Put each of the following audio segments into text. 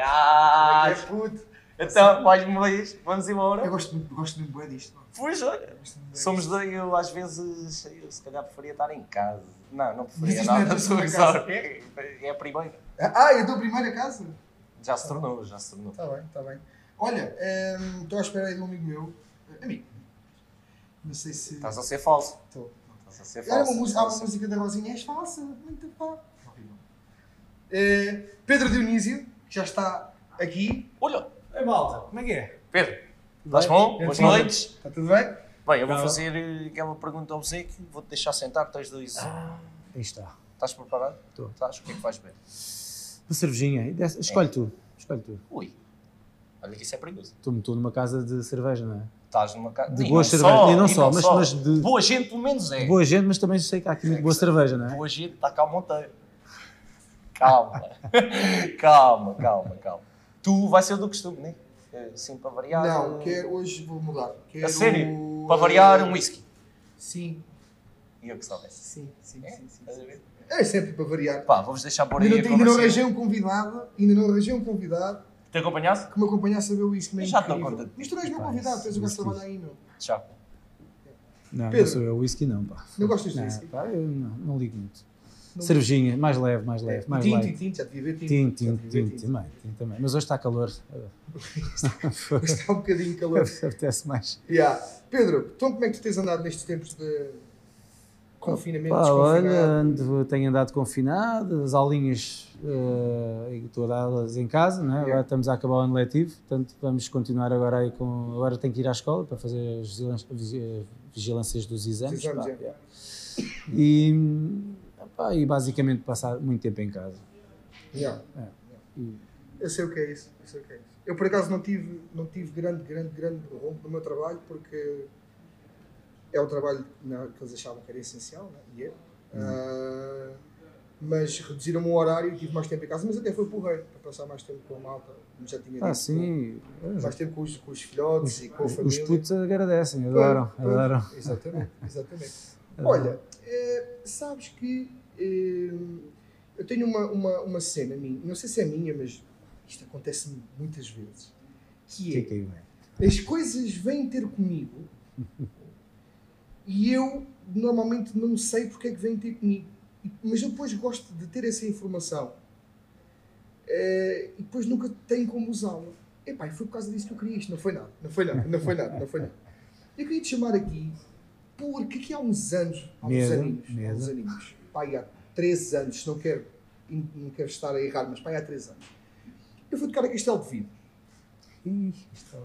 Ah, É puto. então, mais uma vez, vamos Eu embora. gosto muito, gosto muito bem disto. Pois olha, Gosto somos dois, eu às vezes, eu se calhar preferia estar em casa. Não, não preferia é a nada, segunda só- casa. é, é a primeira. Ah, é a tua primeira casa? Já se tornou, já se tornou. Está bem, está bem. Olha, hum, estou à espera aí de um amigo meu. Eh, Amigo. Não sei se. Estás a ser falso. Estou. Estás a ser Era falso. uma música, há uma a música da Rosinha, és falsa, muito pá. Eh, Pedro Dionísio, já está aqui. Olha, Ei malta, como é que é? Pedro, estás bom? Boas noites. Está tudo bem? Bem, eu vou Não. fazer eh, aquela pergunta ao obsequio, vou-te deixar sentar, tens dois. Aí está. Estás preparado? Estou. Estás? O que é que vais beber? Uma cervejinha. Escolhe tu. Escolhe tu. Ui, olha que isso é perigoso. Estou estou numa casa de cerveja, não é? Estás numa casa. De boas não cervejas. só, E não e só, mas- mas de- Boa gente, pelo menos é. De boa gente, mas também sei que há aqui muito boa cerveja, não é? Boa gente, está cá o Monteiro. Calma. calma, calma, calma. Tu vais ser do costume, né? Eh, Sim, para variar. Não, quero, hoje vou mudar. Quero, A sério? Para variar, um whisky. Sim, E eu que soubesse. sim, sim, É? sim. sim, sim. É sempre para variar. Pá, vamos deixar por aí Ainda ainda não arranjei um convidado, ainda não arranjei um convidado Te acompanhaste? que me acompanhasse a ver o whisky. mas é Já incrível. conta. Mas tu não és meu convidado, tu és o gajo que whisky. trabalha aí, não? Já. Não, Pedro. não sou eu. Whisky não, pá. Não gostas de whisky? pá, eu não, não ligo muito. Não- Cervejinha, mais leve, mais leve, mais tinto, light. tinto, já devia ver tinto. Tinto, tinto, ver tinto, também, tinto também. Mas hoje está calor. Está um bocadinho calor. Apetece mais. Yeah. Pedro, então como é que tu tens andado nestes tempos de confinamento, Pá, olha, ando, tenho andado confinado, as aulinhas eh, estou a dá-las em casa, não é? agora estamos a acabar o ano letivo, portanto vamos continuar agora aí com. Agora tenho que ir à escola para fazer as vigi- vigilâncias dos exames. Os exames, pá, é. yeah. E, pá, e basicamente passar muito tempo em casa. Yeah. É. E- Eu sei o que é isso. Eu sei o que é isso. Eu por acaso não tive, não tive grande, grande, grande rompo no meu trabalho porque é o trabalho que eles achavam que era essencial, né? e é. Ah, mas reduziram o horário e tive mais tempo em casa, mas até foi porreiro para passar mais tempo com a malta, como já tinha Ah, dito. sim. Mais tempo com os, com os filhotes e com a Os, família. os putos agradecem, adoram, adoram. Exatamente, exatamente. Olha, eh, sabes que eu tenho uma, uma, uma cena minha, não sei se é minha, mas isto acontece muitas vezes, que Que é, que é, as coisas vêm ter comigo e eu normalmente não sei porque é que vêm ter comigo, mas eu depois gosto de ter essa informação eh, e depois nunca tenho como usá-la. Epá, foi por causa disso que eu queria isto, não foi nada, não foi nada, não foi nada, não foi nada. Eu queria te chamar aqui porque aqui há uns anos, há uns aninhos, há uns aninhos, pá, aí há 13 anos, não quero, não quero estar a errar, mas pá, aí há 13 anos, eu fui tocar a Castelo de Vida. Ih,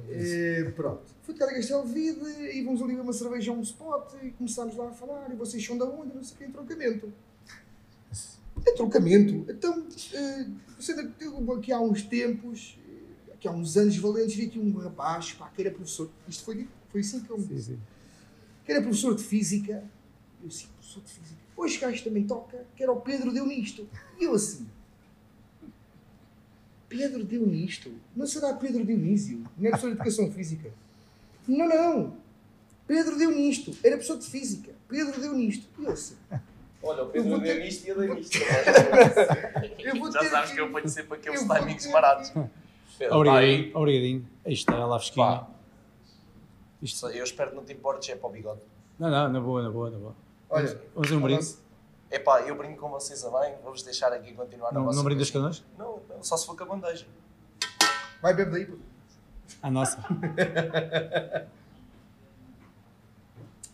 é- Eh, pronto. Fui tocar a Castelo de Vida e vamos ali beber uma cerveja a um spot e começámos lá a falar e vocês são da onde? Não sei o que, entroncamento. Entroncamento. Então, eh, você, eu, aqui há uns tempos, eh, aqui há uns anos valentes, vi aqui um rapaz, pá, que era professor, isto foi, foi assim que eu me disse, que era professor de Física. Eu assim, professor de Física. Hoje gajo também toca, que era o Pedro deu nisto. E eu assim, Pedro deu nisto? Não será Pedro Dionísio? Não é professor de Educação Física? Não, não. Pedro deu nisto. Era professor de Física. Pedro deu nisto. E eu assim, Olha, o Eu vou Pedro ter- deu nisto e eu dei nisto. Eu vou Já ter sabes que- que eu ponho sempre aqueles timings ter barados. Pedro, Obrigadinho, obrigadinho. Aí está, ela fresquinha. Pá. Isto- Eu espero que não te importes, é para o bigode. Não, não, na boa, na boa, na boa. Olha, Vamos fazer um brinde. Epá, eu brinco com vocês a bem, vou-vos deixar aqui continuar na Não, vossa não brindas coisinha. connosco? Não, não, só se for com a bandeja. vai bebe daí. puto. A nossa.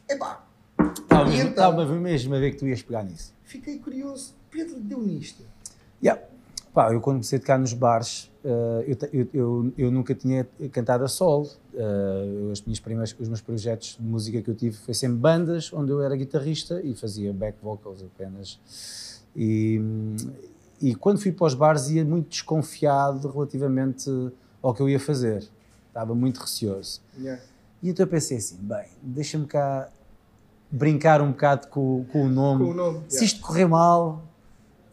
Epá, Estava E mesmo, então? estava mesmo a ver que tu ias pegar nisso. fiquei curioso. Pedro deu nisto. Yeah. Pá, eu quando comecei a tocar nos bares, eh, eu, eu, eu, eu nunca tinha cantado a solo. Eh, as minhas primeiras, os meus projetos de música que eu tive foi sempre bandas, onde eu era guitarrista e fazia back vocals apenas. E, e quando fui para os bares ia muito desconfiado relativamente ao que eu ia fazer. Estava muito receoso. Yeah. E então eu pensei assim, bem, deixa-me cá brincar um bocado com, com o nome. Com o nome. Se isto correr mal,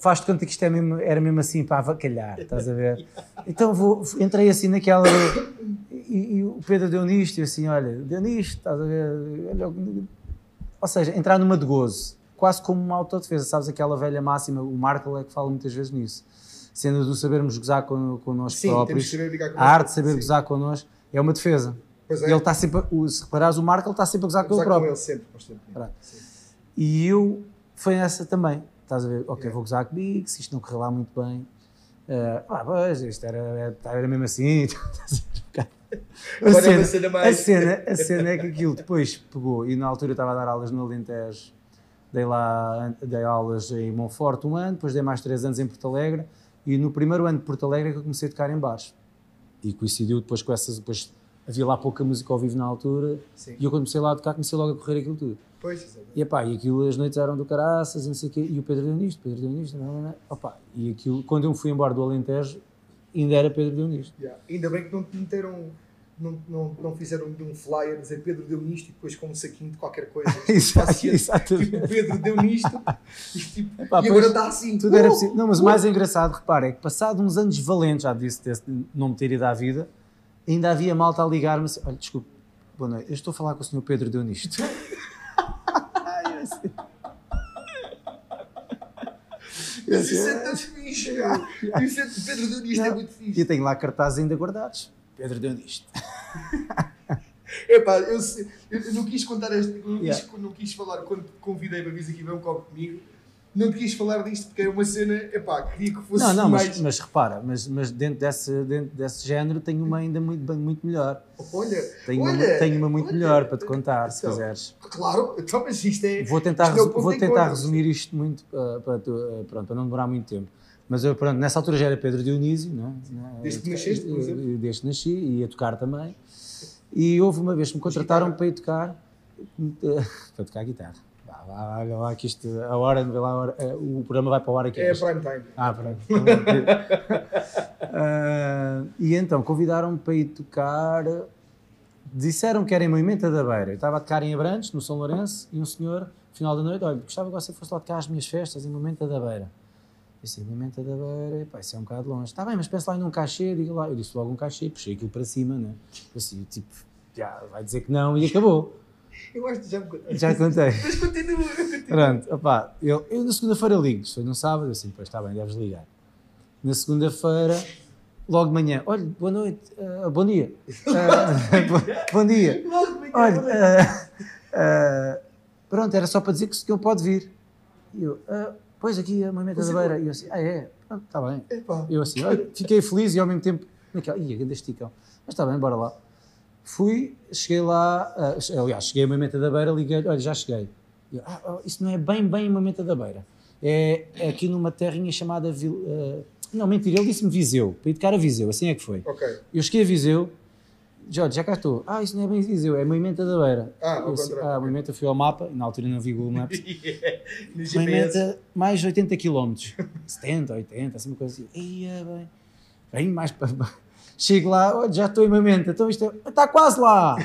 faz-te conta que isto é mesmo- era mesmo assim para avacalhar, estás a ver? Então vou, entrei assim naquela. E, e o Pedro deu nisto, e eu assim, olha, deu nisto, estás a ver? Ou seja, entrar numa de gozo, quase como uma autodefesa, sabes aquela velha máxima, o Markle é que fala muitas vezes nisso. cena do sabermos gozar con, connosco Sim, próprios, saber com a arte de saber Sim. gozar connosco, é uma defesa. Pois é. Ele está sempre, se reparares o Marco, ele está sempre a gozar com ele Gozar com próprio. ele sempre. Sim. E eu, foi essa também. Estás a ver? Ok, vou gozar comigo, se isto não correr lá muito bem. Uh, ah, pois, isto era, era, era mesmo assim. estás a é cena, a, cena, a cena é que aquilo depois pegou, e na altura eu estava a dar aulas no Alentejo, dei lá dei aulas em Monforte um ano, depois dei mais três anos em Porto Alegre, e no primeiro ano de Porto Alegre é que eu comecei a tocar em bares. E coincidiu depois com essas, depois havia lá pouca música ao vivo na altura, Sim. e eu quando comecei lá a tocar comecei logo a correr aquilo tudo. Pois, exatamente. E, epá, e aquilo, as noites eram do caraças e não sei o quê, e o Pedro deu nisto, Pedro deu nisto, não, não, não. Opá, e aquilo, quando eu fui embora do Alentejo, ainda era Pedro deu nisto. Yeah. Ainda bem que não te meteram. Não, não, não fizeram de um flyer dizer Pedro deu nisto e depois com um saquinho de qualquer coisa. Exato, Fácil. exatamente. Tipo, Pedro deu nisto e, tipo, Epá, e agora está assim. Tudo era Uh! possível. Não, mas o mais engraçado, repara, é que passado uns anos valentes, já disse desse, de não me ter ido à vida, ainda havia malta a ligar-me assim, olha, desculpe, boa noite, eu estou a falar com o senhor Pedro deu nisto. Assim, é tão fixe. Isso é, Pedro deu nisto, é muito E fixe. eu tenho lá cartazes ainda guardados. Pedro deu nisto. Epá, eu, eu, eu não quis contar este, não, quis, Yeah. não quis falar, quando convidei para vir aqui beber um copo comigo, não quis falar disto porque é uma cena, epá, queria que fosse Não, não, mais... mas, mas repara, mas, mas dentro, desse, dentro desse género tenho uma ainda muito, muito melhor. Olha, Tenho, uma, olha, tenho uma muito olha. melhor para te contar, se Então, quiseres. Claro, então, mas isto é... Vou tentar, é vou tentar resumir isto muito uh, para, tu- uh, pronto, para não demorar muito tempo. Mas eu, pronto, nessa altura já era Pedro Dionísio, não é? Desde que nasceste, por exemplo? Desde que nasci, e ia tocar também. E houve uma vez que me contrataram para ir tocar, uh, para tocar guitarra. Vá, olha lá que isto, a hora, vê lá hora, uh, o programa vai para o ar aqui. É prime time. Ah, pronto. Ah, e então convidaram-me para ir tocar. Disseram que era em Moimenta da Beira. Eu estava a tocar em Abrantes, no São Lourenço, e um senhor, no final da noite, olha, gostava que você fosse lá tocar as minhas festas em Moimenta da Beira. Eu disse, Moimenta da Beira, pá, isso é um bocado longe. Está bem, mas pensa lá em um cachê, diga lá. Eu disse logo um cachê, puxei aquilo para cima, né? Assim, tipo, já, vai dizer que não e acabou. Eu acho que já me contaste. Já contei. Mas continua, continua. Pronto, opá, eu, eu na segunda-feira ligo, foi no sábado, assim, pois está bem, deves ligar. Na segunda-feira, logo de manhã, olha, boa noite, ah, bom dia, bo- bom dia, Logo de manhã, olha, ah, pronto, era só para dizer que o senhor pode vir. E eu, pois aqui a Moimenta da Beira, e eu assim, ah é, pronto, está bem. Epá. Eu assim, olha, fiquei feliz e ao mesmo tempo, naquela, ia, grande esticão, mas está bem, bora lá. Fui, cheguei lá, ah, aliás, cheguei a Moimenta da Beira, liguei olha, já cheguei. Eu, ah, oh, isso não é bem, bem Moimenta da Beira. É, é aqui numa terrinha chamada. Vil, ah, não, mentira, ele disse-me Viseu, para tocar a Viseu, assim é que foi. Ok. Eu cheguei a Viseu, Jorge, já cá estou. Ah, isso não é bem Viseu, é Moimenta da Beira. Ah, ao Eu contrário. ah, Moimenta fui ao mapa, na altura não vi Google Maps. GPS. Moimenta, mais 80 km. 70, 80, assim uma coisa assim. Ia bem. Bem mais para. Chego lá, já estou em Moimenta, então isto é, está quase lá.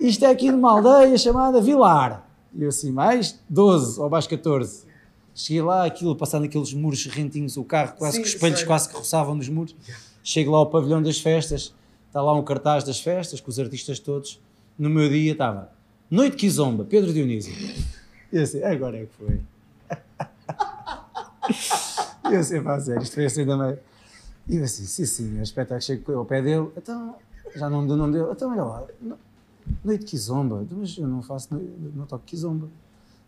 Isto é aqui numa aldeia chamada Vilar. E eu assim, mais 12 ou mais 14. Cheguei lá, aquilo, passando aqueles muros rentinhos, o carro quase Sim, que os espelhos sei. quase que roçavam nos muros. Chego lá ao pavilhão das festas, está lá um cartaz das festas, com os artistas todos. No meu dia estava Noite Kizomba, Pedro Dionísio. E eu assim, agora é que foi. E eu assim, pá, sério, isto foi assim também. E eu assim, sim, sim, o espetáculo chego ao pé dele, então, já não me deu o nome dele, então olha lá, no- noite Kizomba, mas eu não faço, não toco Kizomba.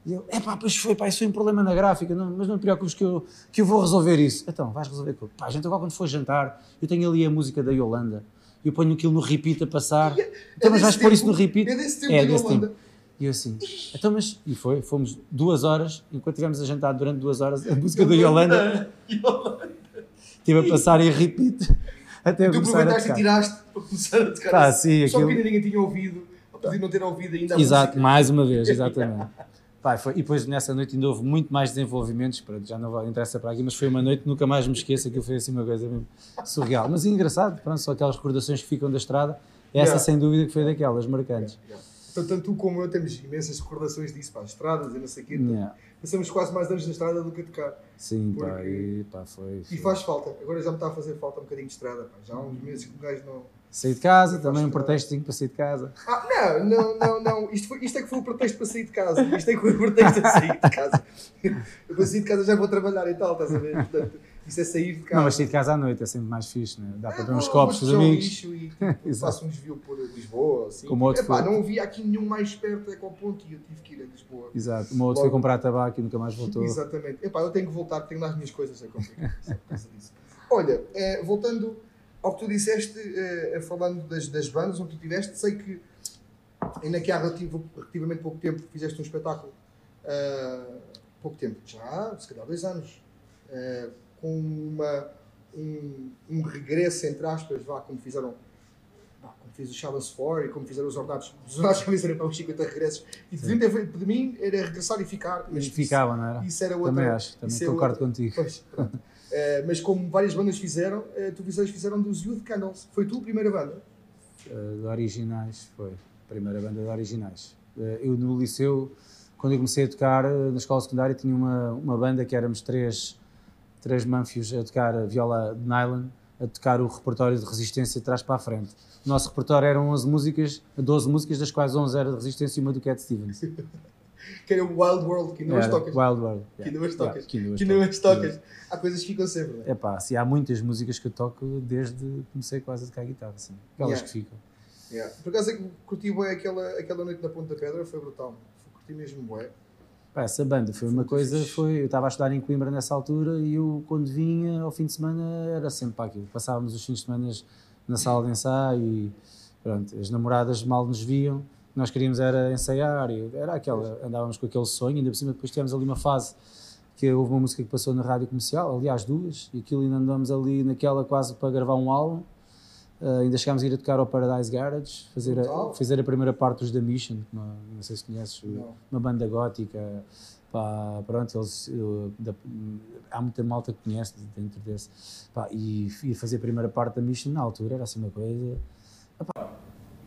E ele, é pá, pois foi, pá, isso foi um problema na gráfica, não, mas não te preocupes que eu, que eu vou resolver isso. Então, vais resolver com Pá, gente, agora quando for jantar, eu tenho ali a música da Yolanda, eu ponho aquilo no repeat a passar. Então, mas desse vais pôr isso tempo? no repeat? É desse tempo É, desse Yolanda. tempo. E eu assim, então, mas, e foi, fomos duas horas, enquanto estivemos a jantar durante duas horas, a música da Yolanda estive a passar em repeat até eu Tu começar a aproveitaste e tocar. tiraste para começar a tocar. Pá, assim. sim, Só aquilo- que ainda ninguém tinha ouvido, ou podia não ter ouvido ainda Exato, mais uma vez, exatamente. Pá, foi, e depois nessa noite ainda houve muito mais desenvolvimentos, pronto, já não interessa para aqui, mas foi uma noite nunca mais me esqueço, aquilo foi assim uma coisa mesmo surreal. Mas engraçado, pronto, só aquelas recordações que ficam da estrada, essa Yeah. sem dúvida que foi daquelas marcantes. Yeah. Então, tanto tu como eu temos imensas recordações disso, para as estradas e não sei o quê. Passamos quase mais anos na estrada do que a tocar. Sim, pá, Porque- e pá, foi. E faz falta. Agora já me está a fazer falta um bocadinho de estrada. pá. Já há uns meses que o gajo não. Saí de casa, Faz também um pretextinho para sair de casa. Ah, não, não, não, não. Isto, foi, isto é que foi o pretexto para sair de casa. Isto é que foi o pretexto para sair de casa. Eu para sair de casa já vou trabalhar e tal, estás a ver? Portanto, isso é sair de casa. Não, mas sair de casa à noite é sempre mais fixe, né? Dá para É, beber uns copos vou com os puxar um amigos. lixo e tipo, faço um desvio por Lisboa. Assim. Como outro Epá, foi. não havia aqui nenhum mais perto é ao ponto e eu tive que ir a Lisboa. Exato. Uma outra foi comprar tabaco e nunca mais voltou. Exatamente. Epá, eu tenho que voltar, tenho lá as minhas coisas a comprar. Olha, eh, voltando ao que tu disseste, eh, falando das, das bandas onde tu tiveste, sei que ainda que há relativo, relativamente pouco tempo fizeste um espetáculo, eh, pouco tempo, já, se calhar dois anos, eh, com uma, um, um regresso, entre aspas, vá, como fizeram pá, como fiz o Challenge 4 e como fizeram os ordenados, os ordenados já fizeram para os 50 regressos, e ter de mim era regressar e ficar, Mas isso- ficava, não era? isso era outra. Também acho, também é concordo outra- contigo. Pois. Eh, mas como várias bandas fizeram, uh, tu fizeram, fizeram dos Youth Candles. Foi tu a primeira banda? Uh, de originais, foi. Primeira banda de originais. Uh, eu no liceu, quando eu comecei a tocar, uh, na escola secundária, tinha uma, uma banda que éramos três, três manfios a tocar a viola de nylon, a tocar o repertório de resistência de trás para a frente. O nosso repertório eram 11 músicas, 12 músicas, das quais 11 era de resistência e uma do Cat Stevens. Que era o Wild World, que hoje Era tocas. Wild World. Que ainda hoje tocas. que toco. hoje tocas. Há coisas que ficam sempre, não é? Pá, assim, há muitas músicas que eu toco desde que comecei quase a tocar guitarra, assim. Aquelas Yeah. que ficam. Yeah. Por acaso é que curti bem aquela, aquela noite na Ponta da Pedra, foi brutal. Curti mesmo bué. Pá, essa banda foi uma coisa, foi, eu estava a estudar em Coimbra nessa altura e eu quando vinha ao fim de semana era sempre para aquilo. Passávamos os fins de semana na sala de ensaio e pronto, as namoradas mal nos viam, nós queríamos era ensaiar, e era aquela, andávamos com aquele sonho, ainda por cima depois tivemos ali uma fase que houve uma música que passou na rádio comercial, aliás duas, e aquilo ainda andamos ali naquela quase para gravar um álbum. Ah, ainda chegámos a ir a tocar ao Paradise Garage, fazer a, fazer a primeira parte dos The Mission, uma- não sei se conheces, Não. uma banda gótica, pá, pronto, eles, da- há muita malta que conhece dentro desse, pá, e, e fazer a primeira parte da Mission na altura era assim uma coisa,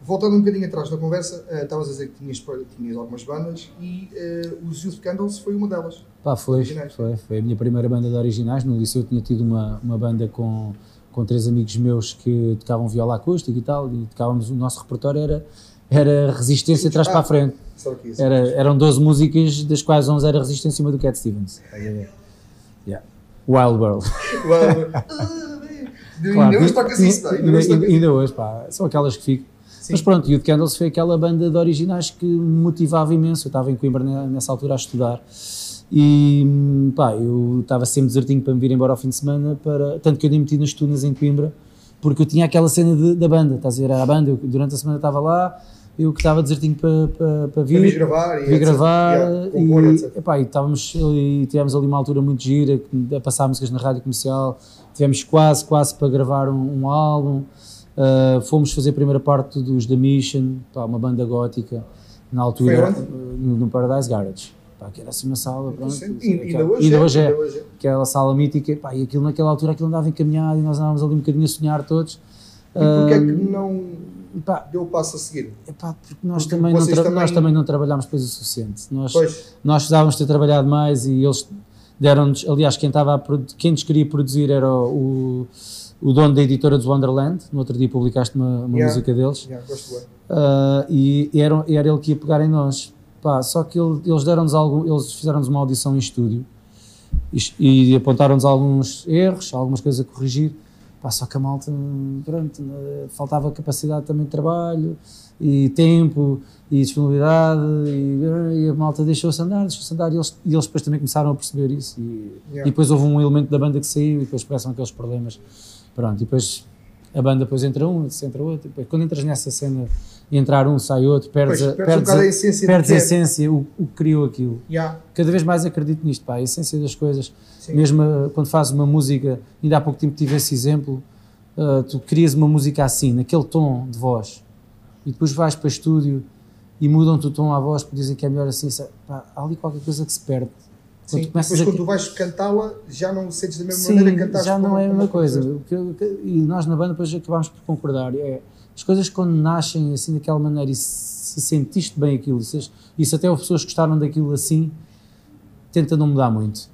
Voltando um bocadinho atrás na conversa, eh, estavas a dizer que tinhas, tinhas algumas bandas e eh, os Youth Candles foi uma delas. pá, foi, Originais. foi, foi a minha primeira banda de originais, no liceu eu tinha tido uma, uma banda com, com três amigos meus que tocavam viola acústica e tal, e tocávamos, o nosso repertório era, era resistência atrás para a frente, era, eram 12 músicas, das quais 11 era resistência e uma do Cat Stevens, Estás a ver? Yeah. Wild World. Ainda hoje tocas isso, pá. Ainda hoje pá, são aquelas que ficam. Sim. Mas pronto, Youth Candles foi aquela banda de originais que me motivava imenso. Eu estava em Coimbra ne- nessa altura a estudar e pá, eu estava sempre desertinho para me vir embora ao fim de semana, para, tanto que eu nem meti nas tunas em Coimbra, porque eu tinha aquela cena de- da banda, estás a ver? Era a banda, eu, durante a semana estava lá, eu que estava desertinho para, para, para vir. Para vir gravar e etc. gravar e, epá, e estávamos e tivemos ali uma altura muito gira a passar músicas na rádio comercial tivemos quase quase para gravar um, um álbum Uh, fomos fazer a primeira parte dos The Mission pá, uma banda gótica na altura no, no Paradise Garage pá, que era assim uma sala pronto, Sim, assim, Ainda aquela- hoje ainda é, hoje é ainda hoje é. aquela sala mítica pá, e aquilo naquela altura aquilo andava encaminhado e nós andávamos ali um bocadinho a sonhar todos E porquê é que Uh, não pá, deu o passo a seguir? epá, porque nós, Porque também não também- nós também não trabalhámos depois o suficiente nós Pois, nós precisávamos ter trabalhado mais e eles deram-nos, aliás, quem, estava quem nos queria produzir era o, o dono da editora dos Wonderland, no outro dia publicaste uma, uma Yeah. música deles, já, gosto bem. ah, e era, era ele que ia pegar em nós. Pá, só que ele- eles deram-nos algum, eles fizeram-nos uma audição em estúdio e, e apontaram-nos alguns erros, algumas coisas a corrigir. Pá, só que a malta, pronto, faltava capacidade também de trabalho e tempo e disponibilidade e, e a malta deixou-se andar, deixou-se andar e eles, e eles depois também começaram a perceber isso e, Yeah. e depois houve um elemento da banda que saiu e depois começam aqueles problemas. Pronto, e depois a banda depois entra um, entra outro, depois, quando entras nessa cena e entrar um, sai outro, perdes, Pois, a, perdes um perdes, bocado a, a essência perdes a é. essência, o, o que criou aquilo. Yeah, Cada vez mais acredito nisto, pá, a essência das coisas. sim. Mesmo uh, quando fazes uma música, ainda há pouco tempo tive esse exemplo, uh, tu crias uma música assim, naquele tom de voz, e depois vais para estúdio e mudam-te o tom à voz porque dizem que é melhor assim, pá, há ali qualquer coisa que se perde. Quando Sim, depois a- quando tu vais cantá-la, já não sentes da mesma Sim, maneira que cantaste já não é a mesma coisa. que- E nós na banda depois acabámos por concordar. É, as coisas quando nascem assim daquela maneira e se sentiste bem aquilo, e se, e se até as pessoas gostaram daquilo assim, tenta não mudar muito.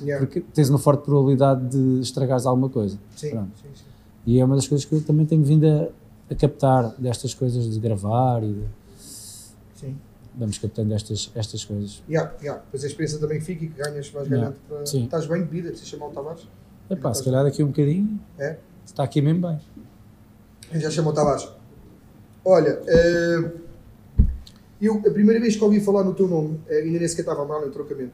Yeah. porque tens uma forte probabilidade de estragares alguma coisa. Sim, sim, sim. E é uma das coisas que eu também tenho vindo a, a captar destas coisas de gravar e de. Vamos captando estas, estas coisas. Yeah, yeah. Depois a experiência também fica e que ganhas, vais Yeah. ganhando. Para... Sim. Estás bem de vida, precisas chamar o Tavares. Epá, se calhar daqui um bocadinho É? está aqui mesmo bem. Eu já chamou o Tavares. Olha, eh, eu, a primeira vez que ouvi falar no teu nome, eh, ainda nem sequer estava mal em trocamento,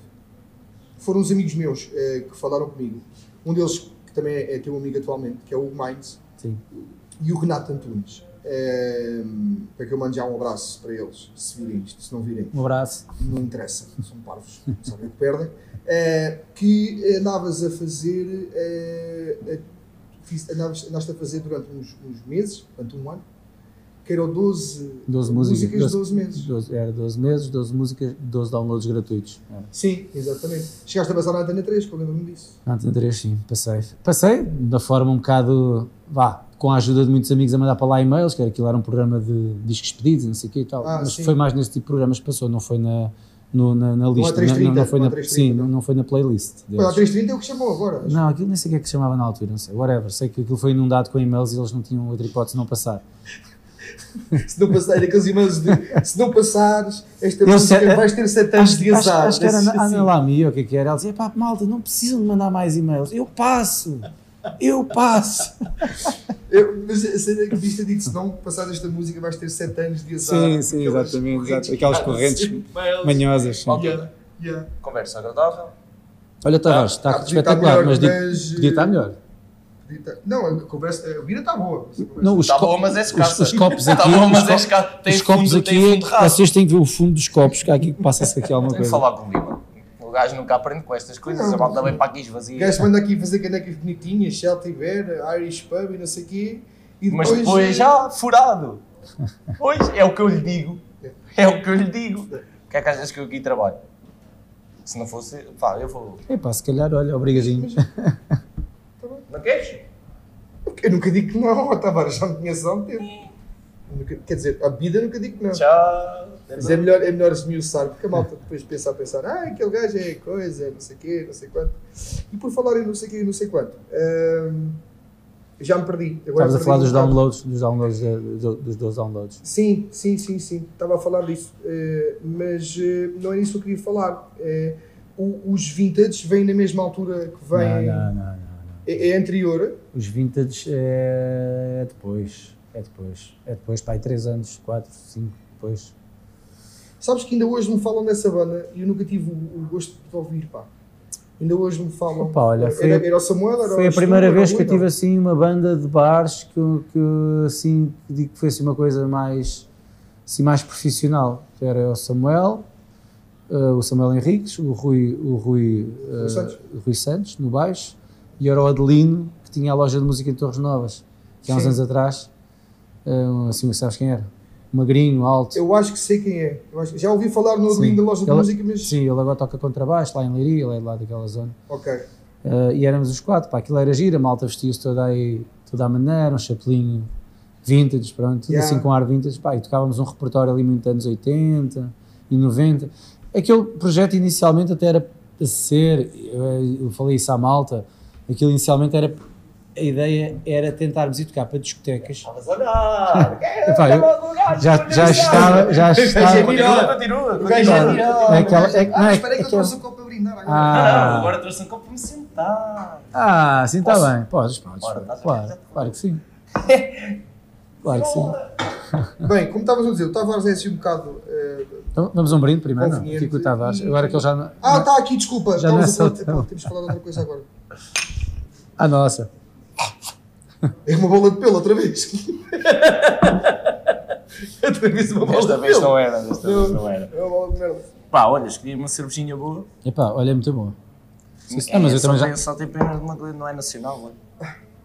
foram uns amigos meus eh, que falaram comigo. Um deles, que também é, é teu amigo atualmente, que é o Hugo Minds, Sim. e o Renato Antunes. Eh, para que eu mande já um abraço para eles, se virem isto, se não virem. Um abraço. não interessa, são parvos, sabem o que perdem, eh, que andavas a fazer, a- fiz- andavas, andaste a fazer durante uns, uns meses, durante um ano, que era o 12, 12 músicas. de 12 meses. 12, era 12 meses, 12 músicas, 12 downloads gratuitos. Era. Sim, exatamente. Chegaste a passar na Antena 3, que eu lembro-me disso. Na Antena 3, sim, passei. Passei da forma um bocado, vá, com a ajuda de muitos amigos a mandar para lá e-mails, que aquilo era um programa de discos pedidos, não sei o quê e tal. Ah, Mas sim. foi mais nesse tipo de programas que passou, não foi na, no- na, na lista. 330, não, não foi na, há 330. sim, não, não foi na playlist. Pois, há deles. 330 é o que chamou agora. acho. Não, aquilo nem sei o que é que chamava na altura, não sei, whatever. Sei que aquilo foi inundado com e-mails e eles não tinham outra hipótese de não passar. Se não passar, daqueles e-mails de se não passares, esta Eu música sei- vais ter 7 anos de acho, azar. acho que era a assim. Ana Lamy, ou o que é que era. Ela dizia, pá, malta, não precisam de mandar mais e-mails. Eu passo, eu passo. Eu, mas a cena que viste dito, se não passares esta música vais ter 7 anos de azar. Sim, sim, Aquelas exatamente, correntes. Aquelas que correntes. Manhosas. sim. Malta, Yeah. conversa agradável. Olha, Tavares, está Ah, espetacular, mas, mas, podia estar melhor. Não, a conversa, a vida está boa. Não, os, Está co- boa, mas é escassa. os, os copos Está aqui, boa, mas os, é escassa. Tem os copos fundo- tem aqui, vocês têm que ver o fundo dos copos, que há aqui que passa-se aqui alguma Tenho que coisa. falar com o. O gajo nunca aprende com estas coisas. Não. A malta vem para aqui O esvazia. gajo manda aqui fazer canecas bonitinhas, Celtic Bear, Irish Pub e não sei o quê. E Mas depois, depois eh, já furado. Pois, é o que eu lhe digo. É o que eu lhe digo. O que é que achas que eu aqui trabalho? Se não fosse, pá, eu vou. Epá, se calhar, olha, obrigadinho. Não queres? Eu nunca digo que não, Tavares, já me conheço há um tempo. Quer dizer, a vida nunca digo que não. Já. Mas é melhor, é melhor esmiuçar, porque a malta depois pensa a pensar, ah, aquele gajo é coisa, não sei o quê, não sei quanto. E por falar em não sei o quê, não sei quanto, hum, já me perdi. Agora Estavas a falar dos downloads, dos downloads, eh, do- dos 12 downloads. Sim, sim, sim, sim. Estava a falar disso. Eh, mas eh, não é isso que eu queria falar. O- os vintage vêm na mesma altura que vêm. Não, não, não, não. É, é anterior. Os vintage é depois, é depois. É depois, pá, aí 3 anos, 4, 5, depois. Sabes que ainda hoje me falam nessa banda e eu nunca tive o, o gosto de ouvir, pá. Ainda hoje me falam. Opa, olha, foi era, era o Samuel, era Foi a primeira vez que eu tive assim uma banda de bares que, que assim que digo que foi assim uma coisa mais assim mais profissional. Era o Samuel, eh, o Samuel Henriques, o Rui, o Rui, Rui Santos. Rui Santos no baixo e era o Adelino que tinha a loja de música em Torres Novas, que há uns anos atrás, eh, assim, sabes quem era? Magrinho, alto. Eu acho que sei quem é. Acho- já ouvi falar no Sim. Da loja de Ele- música, mas. Sim, ele agora toca contrabaixo lá em Leiria, ele é lá daquela zona. Ok. Uh, e éramos os quatro, pá, aquilo era gira, a malta vestia-se toda aí, toda a maneira, um chapelinho vintage, pronto, tudo Yeah. assim com ar vintage, pá, e tocávamos um repertório ali muito anos 80 e 90. Aquele projeto inicialmente até era para ser, eu, eu falei isso à malta, aquilo inicialmente era, a ideia era tentarmos ir tocar para discotecas. Estavas a olhar. Epá, eu já, já estava, já estava, Continua, continua. É continua. É aquela- é- não, Ah, é- espera aí que eu é trouxe um copo para brindar agora. Não, ah, agora trouxe um copo para me sentar. ah, sim, está bem, podes, podes, Bora, tá claro, bem. claro que sim. Claro que sim. Bem, como estavas a dizer, o Tavares é assim um bocado. Então, vamos a um brinde primeiro, não? Aqui com o Tavares. Agora que ele já. não- Ah, está aqui, desculpa. Já não é só. Temos que falar de outra coisa agora. Ah, nossa. É uma bola de pelo outra vez. outra vez uma bola Desta de vez pelo. não era, desta vez não era. É uma bola de merda. Pá, olha, escolhi uma cervejinha boa. Epá, olha, é muito sim. É, Ah, mas eu só, também já. só tem pena de uma coisa, não é nacional, olha.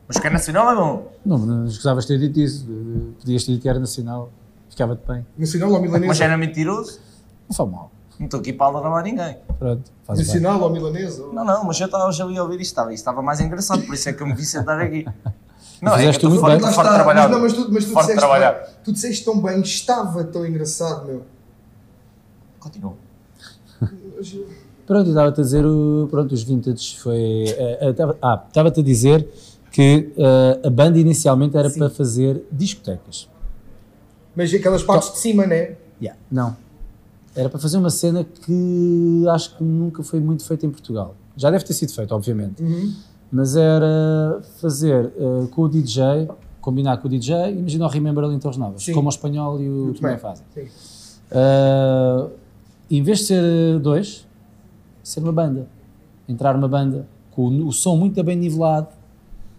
Mas que é nacional é bom. Não, mas gostavas de ter dito isso. Podias ter dito que era nacional. Ficava-te bem. Nacional ou Mas milanesa? era mentiroso. Não faz mal. Não estou aqui para alarmar ninguém. Pronto, faz bem. Nacional ou milanesa? Não, não, mas eu estava já ali a ouvir isto, estava, isto estava mais engraçado, por isso é que eu me vi sentar aqui. Não, é eu muito bem. Lá está, trabalhar. Mas, não, mas tu, mas tu disseste, trabalhar. bem, tu disseste tão bem, estava tão engraçado, meu. Continua. Pronto, estava-te a dizer, o, pronto, os vintage foi... eh, eh, estava- ah, estava-te a dizer que eh, a banda inicialmente era Sim. para fazer discotecas. Mas aquelas partes de cima, né? Yeah, Não. Era para fazer uma cena que acho que nunca foi muito feita em Portugal. Já deve ter sido feita, obviamente. Uhum. Mas era fazer eh, com o DJ, combinar com o DJ, imagina o Remember ali em Torres Novas, Sim. como o espanhol e o Tomé fazem. Uh, em vez de ser dois, ser uma banda. Entrar uma banda com o, o som muito bem nivelado,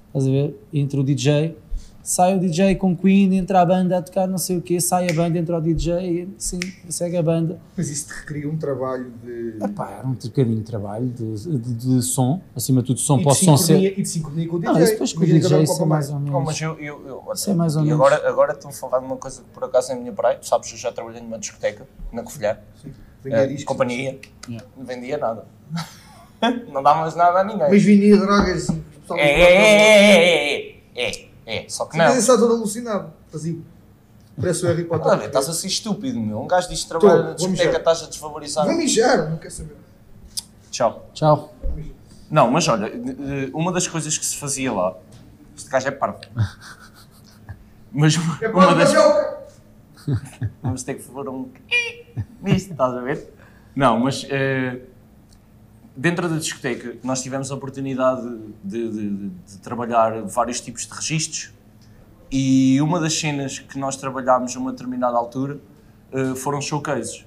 estás a ver? Entre o DJ, sai o DJ com Queen, entra a banda a tocar não sei o quê, sai a banda, entra o DJ, sim, segue a banda. Mas isso te requeria um trabalho de. Epá, era um bocadinho de trabalho de, de, de som, acima de tudo som, e, de para o som ser. e de sincronia com o DJ. Não, isso depois com o DJ agora isso é mais Mais. ou Oh, menos. mas eu, eu, eu Isso é mais ou e menos. agora, agora estou a falar de uma coisa que por acaso é a minha praia. Tu sabes, eu já trabalhei numa discoteca, na Vendia eh, discos. companhia, Yeah. não vendia nada. não dávamos nada a ninguém. Mas vinha drogas e pessoal. É, é, é, é, é, é, é, só que não. Mas está todo alucinado. Fazia. Parece o Harry Potter. Olha, estás a ser estúpido, meu. Um gajo diz que trabalha na discoteca, estás a desvalorizar. Vou mijar, não quer saber. Tchau. Tchau. Não, mas olha, uma das coisas que se fazia lá, este gajo é parvo. Mas É uma para das, Vamos ter que pôr um nisto, estás a ver? Não, mas eh, dentro da discoteca nós tivemos a oportunidade de, de- de- de trabalhar vários tipos de registros e uma das cenas que nós trabalhámos a uma determinada altura eh, foram showcases.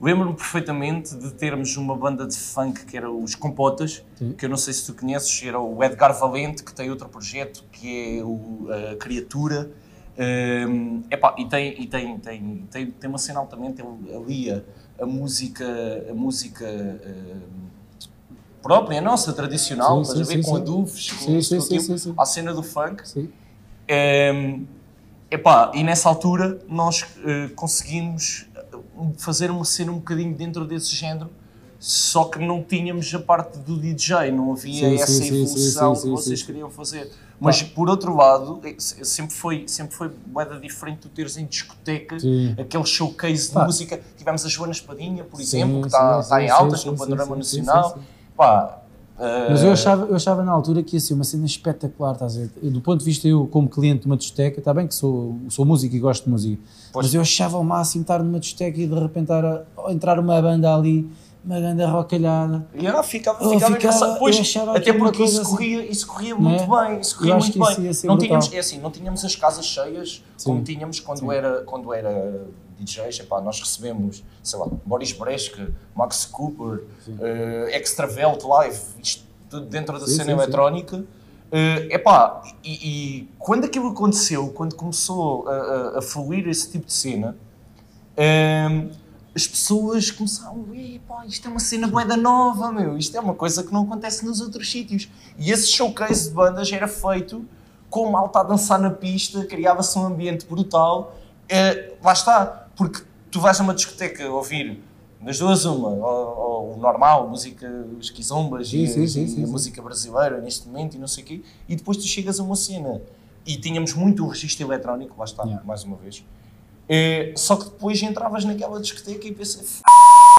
Lembro-me perfeitamente de termos uma banda de funk que era os Compotas, Sim. que eu não sei se tu conheces, era o Edgar Valente, que tem outro projeto que é o a Criatura. Um, epá, e tem, e tem, tem, tem, tem uma cena altamente, ele alia a música, a música um, própria, nossa, tradicional, Sim, estás a sim, ver, sim, com sim. adufes, com Sim, sim, com sim, sim, sim. à cena do funk. Sim. Um, epá, e nessa altura nós eh, conseguimos eh, fazer uma cena um bocadinho dentro desse género, só que não tínhamos a parte do DJ, não havia Sim, essa sim, sim, evolução sim, sim, que sim, vocês sim. queriam fazer. Mas por outro lado, se- sempre foi, sempre foi moeda diferente tu teres em discoteca Sim. aquele showcase de música. Tivemos a Joana Espadinha, por Sim, exemplo, que sim, está sim, em sim, altas sim, no sim, panorama sim, sim, nacional. Pá, eh, Mas eu achava, eu achava na altura que ia ser uma cena espetacular, estás a ver? Do ponto de vista, eu, como cliente de uma discoteca, está bem que sou, sou músico e gosto de música, Pois. mas eu achava ao máximo estar numa discoteca e de repente entrar uma banda ali, uma banda rocalhada. E eu ficava, ficava, ficava- engraçado. Pois, até porque isso assim. corria, isso corria Não muito é? bem, isso corria muito bem. Não brutal. tínhamos, é assim, não tínhamos as casas cheias como Sim. tínhamos quando Sim. era, quando era DJs. Epá, nós recebemos, sei lá, Boris Bresca, Max Cooper, eh, Extravelt Live, isto tudo dentro da Sim, cena sim, sim. eletrónica. Eh, epá, e, e quando aquilo aconteceu, quando começou a, a, a fluir esse tipo de cena, Ahm, as pessoas começaram, pá, isto é uma cena boeda nova, meu, isto é uma coisa que não acontece nos outros sítios. E esse showcase de bandas era feito com malta a dançar na pista, criava-se um ambiente brutal. Eh, lá está, porque tu vais a uma discoteca ouvir das duas uma, ou, ou o normal, música, os quizombas Sim, sim, sim, sim, música brasileira neste momento e não sei o quê, e depois tu chegas a uma cena. E tínhamos muito o registro eletrónico, lá está, Yeah. mais uma vez. É, só que depois entravas naquela discoteca e pensei, f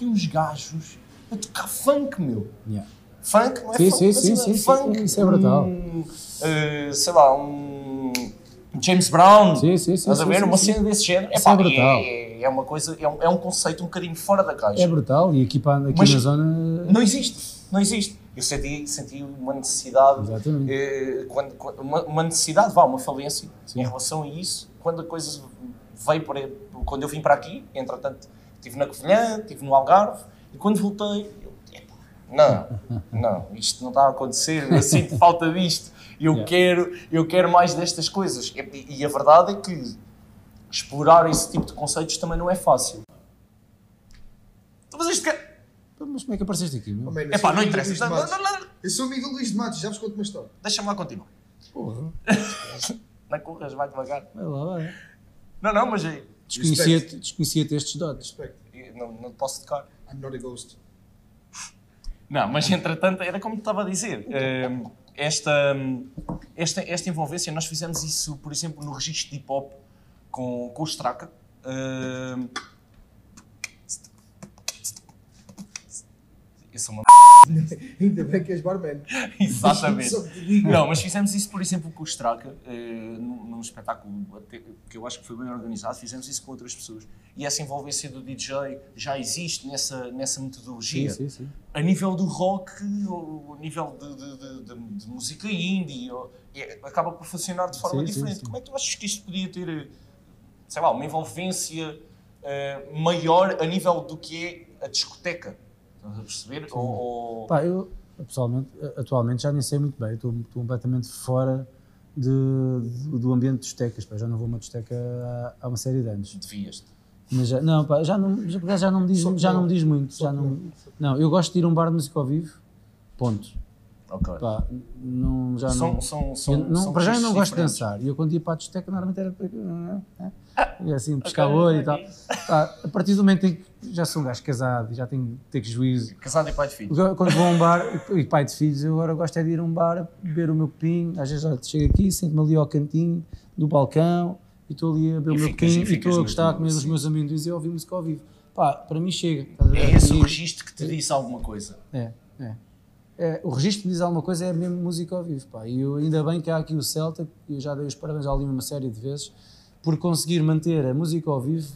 os gajos a tocar funk, meu. Yeah. Funk não é Sim, funk, sim, sim, é sim, sim, funk. isso é brutal. Um, eh, sei lá, um James Brown. Sim, sim, sim, Estás a ver? uma cena desse género. Isso Epá, é brutal. é, é uma coisa, é um, é um conceito um bocadinho fora da caixa. É brutal, e aqui, para, aqui Mas- na zona. Não existe, não existe. Eu senti, senti uma necessidade, eh, quando, quando- uma, uma necessidade, vá, uma falência Sim. em relação a isso, quando a coisa veio para, quando eu vim para aqui, entretanto, estive na Covilhã, estive no Algarve, e quando voltei, eu, epá, não, não, isto não está a acontecer, eu sinto falta disto, eu, Yeah. quero, eu quero mais destas coisas. E, e a verdade é que explorar esse tipo de conceitos também não é fácil. Então, mas isto que... Mas como é que apareceste aqui, meu? Oh, Epá, sou não interessa. Eu sou amigo do Luís de Matos, já vos conto uma história. Deixa-me lá continuar. Porra, Não corras, vai devagar. vai lá, vai. Não, não, mas aí, Desconhecia-te desconhecia estes. Respeito. não, não te posso tocar. I'm not a ghost. Não, mas entretanto, era como te estava a dizer. hum, esta, esta, esta envolvência, nós fizemos isso, por exemplo, no registro de hip hop com, com o Straka. Hum, Eu sou uma Ainda bem que és barman. Exatamente. Não, mas fizemos isso, por exemplo, com o Straka, eh, num, num espetáculo até- que eu acho que foi bem organizado, fizemos isso com outras pessoas. E essa envolvência do DJ já existe nessa, nessa metodologia. Sim, sim, sim. A nível do rock, ou a nível de, de- de- de- de música indie, ou- é- acaba por funcionar de forma diferente. sim. Como é que tu achas que isto podia ter, eh, sei lá, uma envolvência eh, maior a nível do que é a discoteca? Estás a perceber? Ou, ou- Pá, eu pessoalmente, atualmente já nem sei muito bem, estou, estou completamente fora de, de- do ambiente de discotecas, pá, já não vou a uma discoteca há, há uma série de anos. devias Mas já, não, pá, já não, já, já não me diz, já não me diz muito, já não. não, eu gosto de ir a um bar de música ao vivo, ponto. Ok. Pá, não, já São, não, são, são, eu não, são para já eu não gosto de diferentes. dançar, e eu quando ia para a discoteca normalmente era para e assim, pescar olho e tal. Pá, a partir do momento em que já sou um gajo casado e já tenho que ter que juízo, Casado e pai de filhos. Quando vou a um bar, e pai de filhos, eu agora gosto é de ir a um bar, beber o meu pinho, às vezes olha, chego aqui, sento-me ali ao cantinho do balcão e estou ali a beber E o meu ficas- pinho e estou a gostar a comer os meus amendoins e a ouvir música ao vivo. Pá, para mim chega. É esse o registro que te disse alguma coisa. é, é. É, o registro diz alguma coisa é mesmo música ao vivo. Pá. E eu, ainda bem que há aqui o Celta, que eu já dei os parabéns ao Lima uma série de vezes, por conseguir manter a música ao vivo,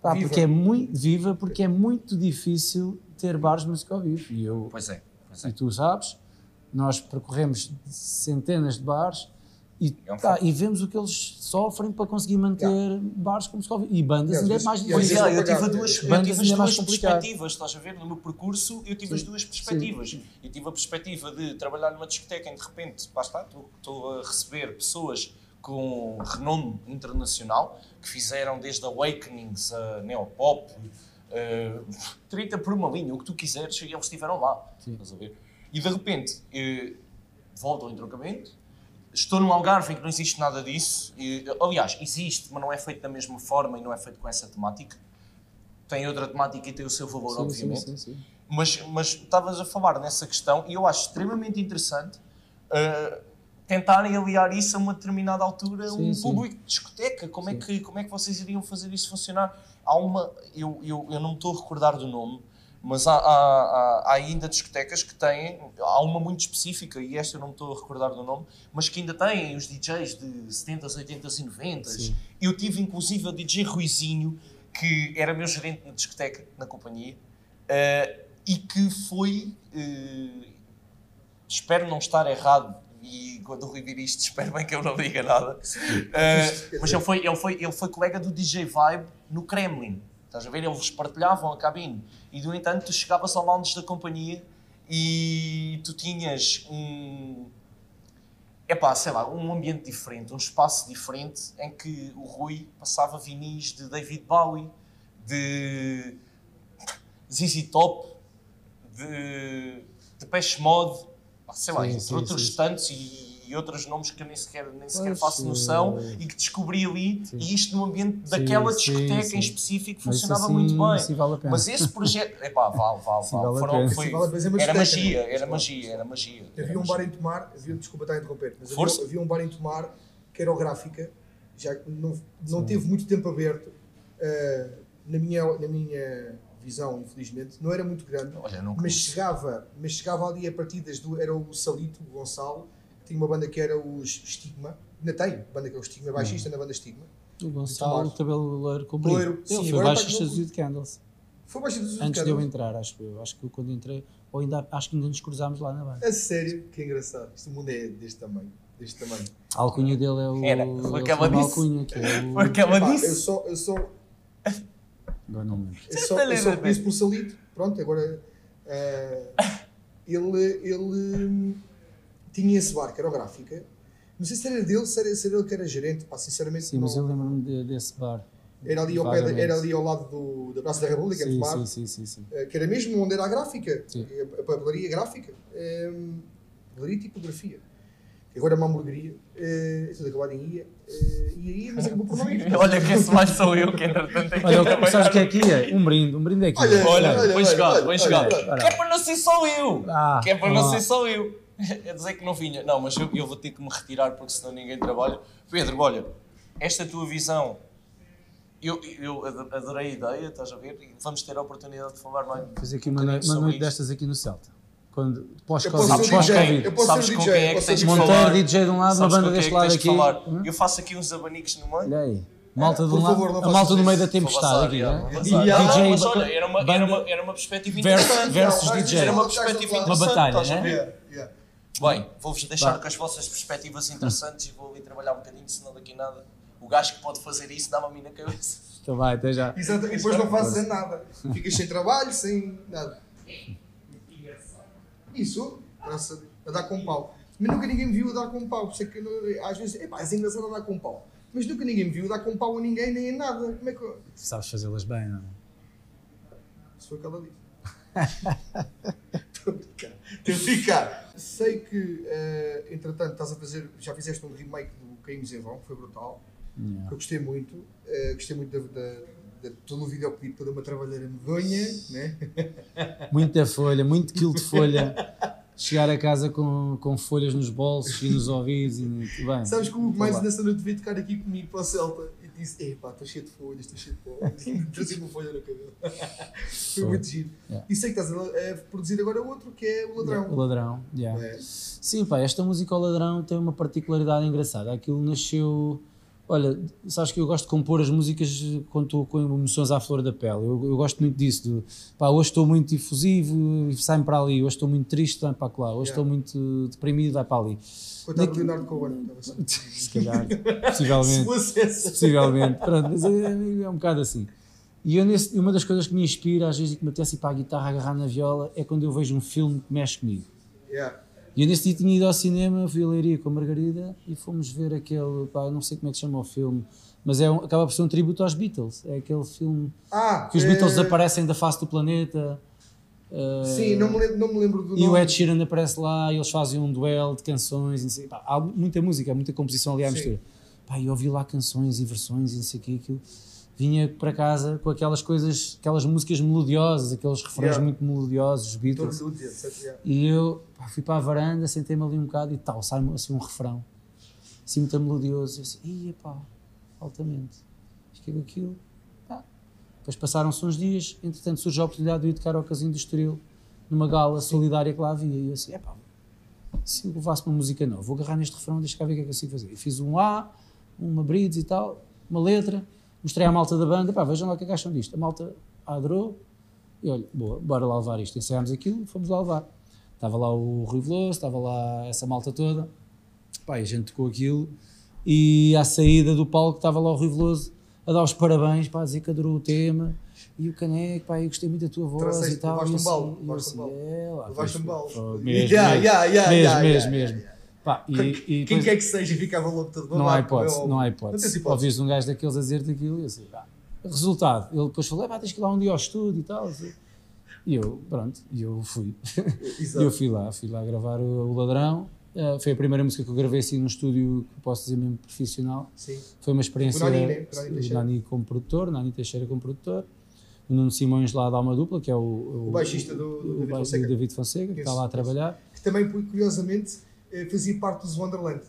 pá, Viva. porque é muito viva, porque é muito difícil ter bares de música ao vivo. E eu, Pois é. Pois é. e tu sabes, nós percorremos centenas de bares e, É um tá, e vemos o que eles sofrem para conseguir manter bares como se E bandas E às ainda é mais difícil. é, eu tive, duas, eu Bandas tive as é duas perspectivas, estás a ver? No meu percurso, eu tive as duas perspectivas. Eu tive a perspectiva de trabalhar numa discoteca e de repente, está, estou- a receber pessoas com renome internacional que fizeram desde Awakenings a Neopop, eh, 30 por uma linha, o que tu quiseres, e eles estiveram lá. Sim. Estás a ver? E de repente, eh, volto ao entroncamento, estou num Algarve em que não existe nada disso. E, aliás, existe, mas não é feito da mesma forma e não é feito com essa temática. Tem outra temática e tem o seu valor, Sim, obviamente. sim, sim. Mas, mas estavas a falar nessa questão e eu acho extremamente interessante uh, tentarem aliar isso a uma determinada altura, um público de discoteca. Como é, que, como é que vocês iriam fazer isso funcionar? Há uma, eu, eu, eu não me estou a recordar do nome, mas há, há, há- ainda discotecas que têm, há uma muito específica, e esta eu não me estou a recordar do nome, mas que ainda têm os DJs de 70s, 80s e 90s. Sim. Eu tive inclusive o DJ Ruizinho, que era meu gerente na discoteca, na companhia, eh, e que foi, eh, espero não estar errado, e quando o Rui vir isto, espero bem que eu não diga nada, eh, mas ele foi, ele, foi, ele foi colega do DJ Vibe no Kremlin. Estás a ver? Eles partilhavam a cabine. E, no entanto, tu chegavas ao lounge da companhia e tu tinhas um. Epá, sei lá, um ambiente diferente, um espaço diferente em que o Rui passava vinis de David Bowie, de ZZ Top, de, de Mode, pá, sei lá, Sim, entre sim, outros sim. tantos e, e outros nomes que eu nem sequer, nem sequer faço noção eh, e que descobri ali sim. e isto no ambiente Sim, daquela sim, discoteca sim. em específico funcionava assim- muito bem. assim vale a pena. Mas esse projeto, epá, vale, vale, Sim, vale. Foram- foi- Sim, era magia, era magia, era magia. era Havia um magia. bar em Tomar, havia, desculpa estar a interromper, mas havia, havia um bar em Tomar que era o Gráfica, já que não, não teve muito tempo aberto, eh, na, minha, na minha visão, infelizmente, não era muito grande, Olha, não mas conheço. chegava, mas chegava ali a partidas do. Era o Salito, o Gonçalo, tinha uma banda que era os Estigma, ainda tem, banda que é o Estigma, baixista na banda Estigma. O Gonçalo, Tomás. cabelo loiro com Loiro, sim, Ele foi com- dos de Candles. Foi baixista dos Antes de eu Candles. entrar, acho eu. Acho que eu quando entrei, ou ainda, acho que ainda nos cruzámos lá na banda. A sério, que engraçado. Este mundo é deste tamanho. Deste tamanho. A alcunha dele é o. Era, foi ele que ela disse. alcunha, que é o. Foi o que ela Epá, eu disse. só, eu só, Agora não me lembro. eu só, eu só conheço por Salito. Pronto, agora. eh, ele, ele tinha esse bar, que era o Gráfica. Não sei se era dele, se era, se era ele que era gerente. Pá, sinceramente, Sim, mas não- eu lembro-me de- desse bar. era, ali ao pé, era ali ao lado do, da Praça da República, Sim, Tomar. sim, sim, sim, sim. Eh, que era mesmo onde era a gráfica, Sim. a papelaria gráfica, eh, papelaria e tipografia. Que agora é uma hamburgueria, eh, é tudo acabado em ia, eh, e aí, mas acabou por não ir. Olha, que esse mais sou eu que entretanto que Olha, sabes o que é aqui? É? Um brinde, um brinde é aqui. Olha, Olha, Olha, bem chegado, bem chegado. Que é para não ser só eu. Ah, Que é para não ah. ser só eu. É dizer que não vinha. Não, mas eu, eu vou ter que me retirar porque senão ninguém trabalha. Pedro, olha, esta tua visão eu, eu ado- adorei a ideia, estás a ver? E vamos ter a oportunidade de falar mais. Fiz aqui uma, Um noite, uma noite isto. destas aqui no Celta. Quando, Eu posso pós-Covid. eu posso Sabes ser com DJ, quem é que tens de falar? Monteiro, DJ de um lado, uma banda é deste lado aqui. falar? Hum? Eu faço aqui uns abanicos no meio. Olha aí. Malta lado, favor, não a malta no meio da tempestade aqui. né? DJ, Não, mas olha, era uma, era uma, era uma perspectiva Versus- interessante. versus DJ. Era uma Uma perspectiva batalha, interessante. batalha, estás a né? Bem, vou-vos deixar com as vossas perspectivas interessantes e vou ali trabalhar um bocadinho, senão daqui nada. O gajo que pode fazer isso dá-me a mim na cabeça. Então vai, até já. Exato, e depois não fazes nada. Ficas sem trabalho, sem nada. Isso, graças a Deus, a dar com pau. Mas nunca ninguém me viu a dar com pau. Por isso é que não- às vezes, epá, é engraçado a dar com pau. Mas nunca ninguém me viu a dar com pau a ninguém nem a nada. Como é que. eu- Tu sabes fazê-las bem, não é? Isso foi o que ela disse. Estou a brincar. Estou a brincar. Sei que, eh, entretanto, estás a fazer. Já fizeste um remake do Caímos em Vão, que foi brutal. Yeah. Eu gostei muito. eh, gostei muito da, da, de todo o videoclipe, toda uma trabalheira medonha, né? Muita folha, muito quilo de folha. Chegar a casa com, com folhas nos bolsos e nos ouvidos. E, bem, Sabes que o mais nessa noite veio tocar aqui comigo para o Celta disse: Epá, estou cheio de folhas, estou cheio de folhas. Trazia uma folha no cabelo. Foi muito giro. Yeah. E sei que estás a, a produzir agora outro que é o O Ladrão. ladrão, yeah. É. Sim, pá, esta música ao ladrão tem uma particularidade engraçada. Aquilo nasceu. Olha, sabes que eu gosto de compor as músicas quando estou com emoções à flor da pele. Eu, eu gosto muito disso. De, pá, hoje estou muito difusivo e sai para ali. Hoje estou muito triste, vai para lá. Hoje Yeah. estou muito deprimido, vai para ali. Coitado Daqui- do Leonardo Cohen. Se calhar, Se possivelmente. essa. Possivelmente. Pronto, mas é, é um bocado assim. E eu nesse- uma das coisas que me inspira, às vezes, e que me apetece ir para a guitarra agarrar na viola, é quando eu vejo um filme que mexe comigo. Yeah. E eu nesse dia tinha ido ao cinema, fui a Leiria com a Margarida e fomos ver aquele, pá, eu não sei como é que se chama o filme, mas é um- acaba por ser um tributo aos Beatles. É aquele filme Ah, que os eh, Beatles aparecem da face do planeta. eh, Sim, não me lembro, não me lembro do e o nome. Ed Sheeran aparece lá e eles fazem um duelo de canções. e não sei- pá, há muita música, há muita composição ali à Sim. mistura. Pá, e ouvi lá canções e versões e não sei o que aquilo. Vinha para casa com aquelas coisas, aquelas músicas melodiosas, aqueles refrões Yeah. muito melodiosos, os Beatles. Todo dia. Yeah. E eu pá, fui para a varanda, sentei-me ali um bocado e tal, sai-me assim um refrão, assim muito melodioso. Eu assim, ia pá, altamente. Fiquei com aquilo. Pá. Depois passaram-se uns dias, entretanto surgiu a oportunidade de eu ir tocar ao Casino do Estoril, numa gala solidária que lá havia. E eu assim, é pá, se eu levasse uma música nova, vou agarrar neste refrão, deixa cá ver o que é que eu consigo fazer. E fiz um A, uma bridge e tal, uma letra, mostrei à malta da banda, pá, vejam lá o que é que acham disto. A malta adorou, e olha, boa, bora lá levar isto. Ensaiámos aquilo, fomos lá levar. Estava lá o Rui Veloso, estava lá essa malta toda, pá, e a gente tocou aquilo, e à saída do palco estava lá o Rui Veloso a dar os parabéns, pá, a dizer que adorou o tema, e o Caneco, pá, eu gostei muito da tua voz Trouxeste- e tal. levaste um assim, balde, levaste um assim, balde. é, Levaste um balde. Mesmo, mesmo, mesmo, Pá, e, e Quem quer que seja ficava logo todo não há é hipótese, não há hipótese. hipótese. Ouviste um gajo daqueles a dizer-te aquilo e eu assim, pá. Resultado, ele depois falou, pá, tens que ir lá um dia ao estúdio e tal. assim. E eu, pronto, e eu fui. E Exato. eu fui lá, fui lá gravar o, o Ladrão. Eh, foi a primeira música que eu gravei assim num estúdio que posso dizer mesmo profissional. Sim. Foi uma experiência. O Nani, né? O Nani o como produtor, Nani Teixeira como produtor. O Nuno Simões lá dá uma dupla, que é o, O baixista do- do o David Fonseca. David Fonseca, que está lá a trabalhar. Que também, curiosamente, fazia parte dos Wonderland.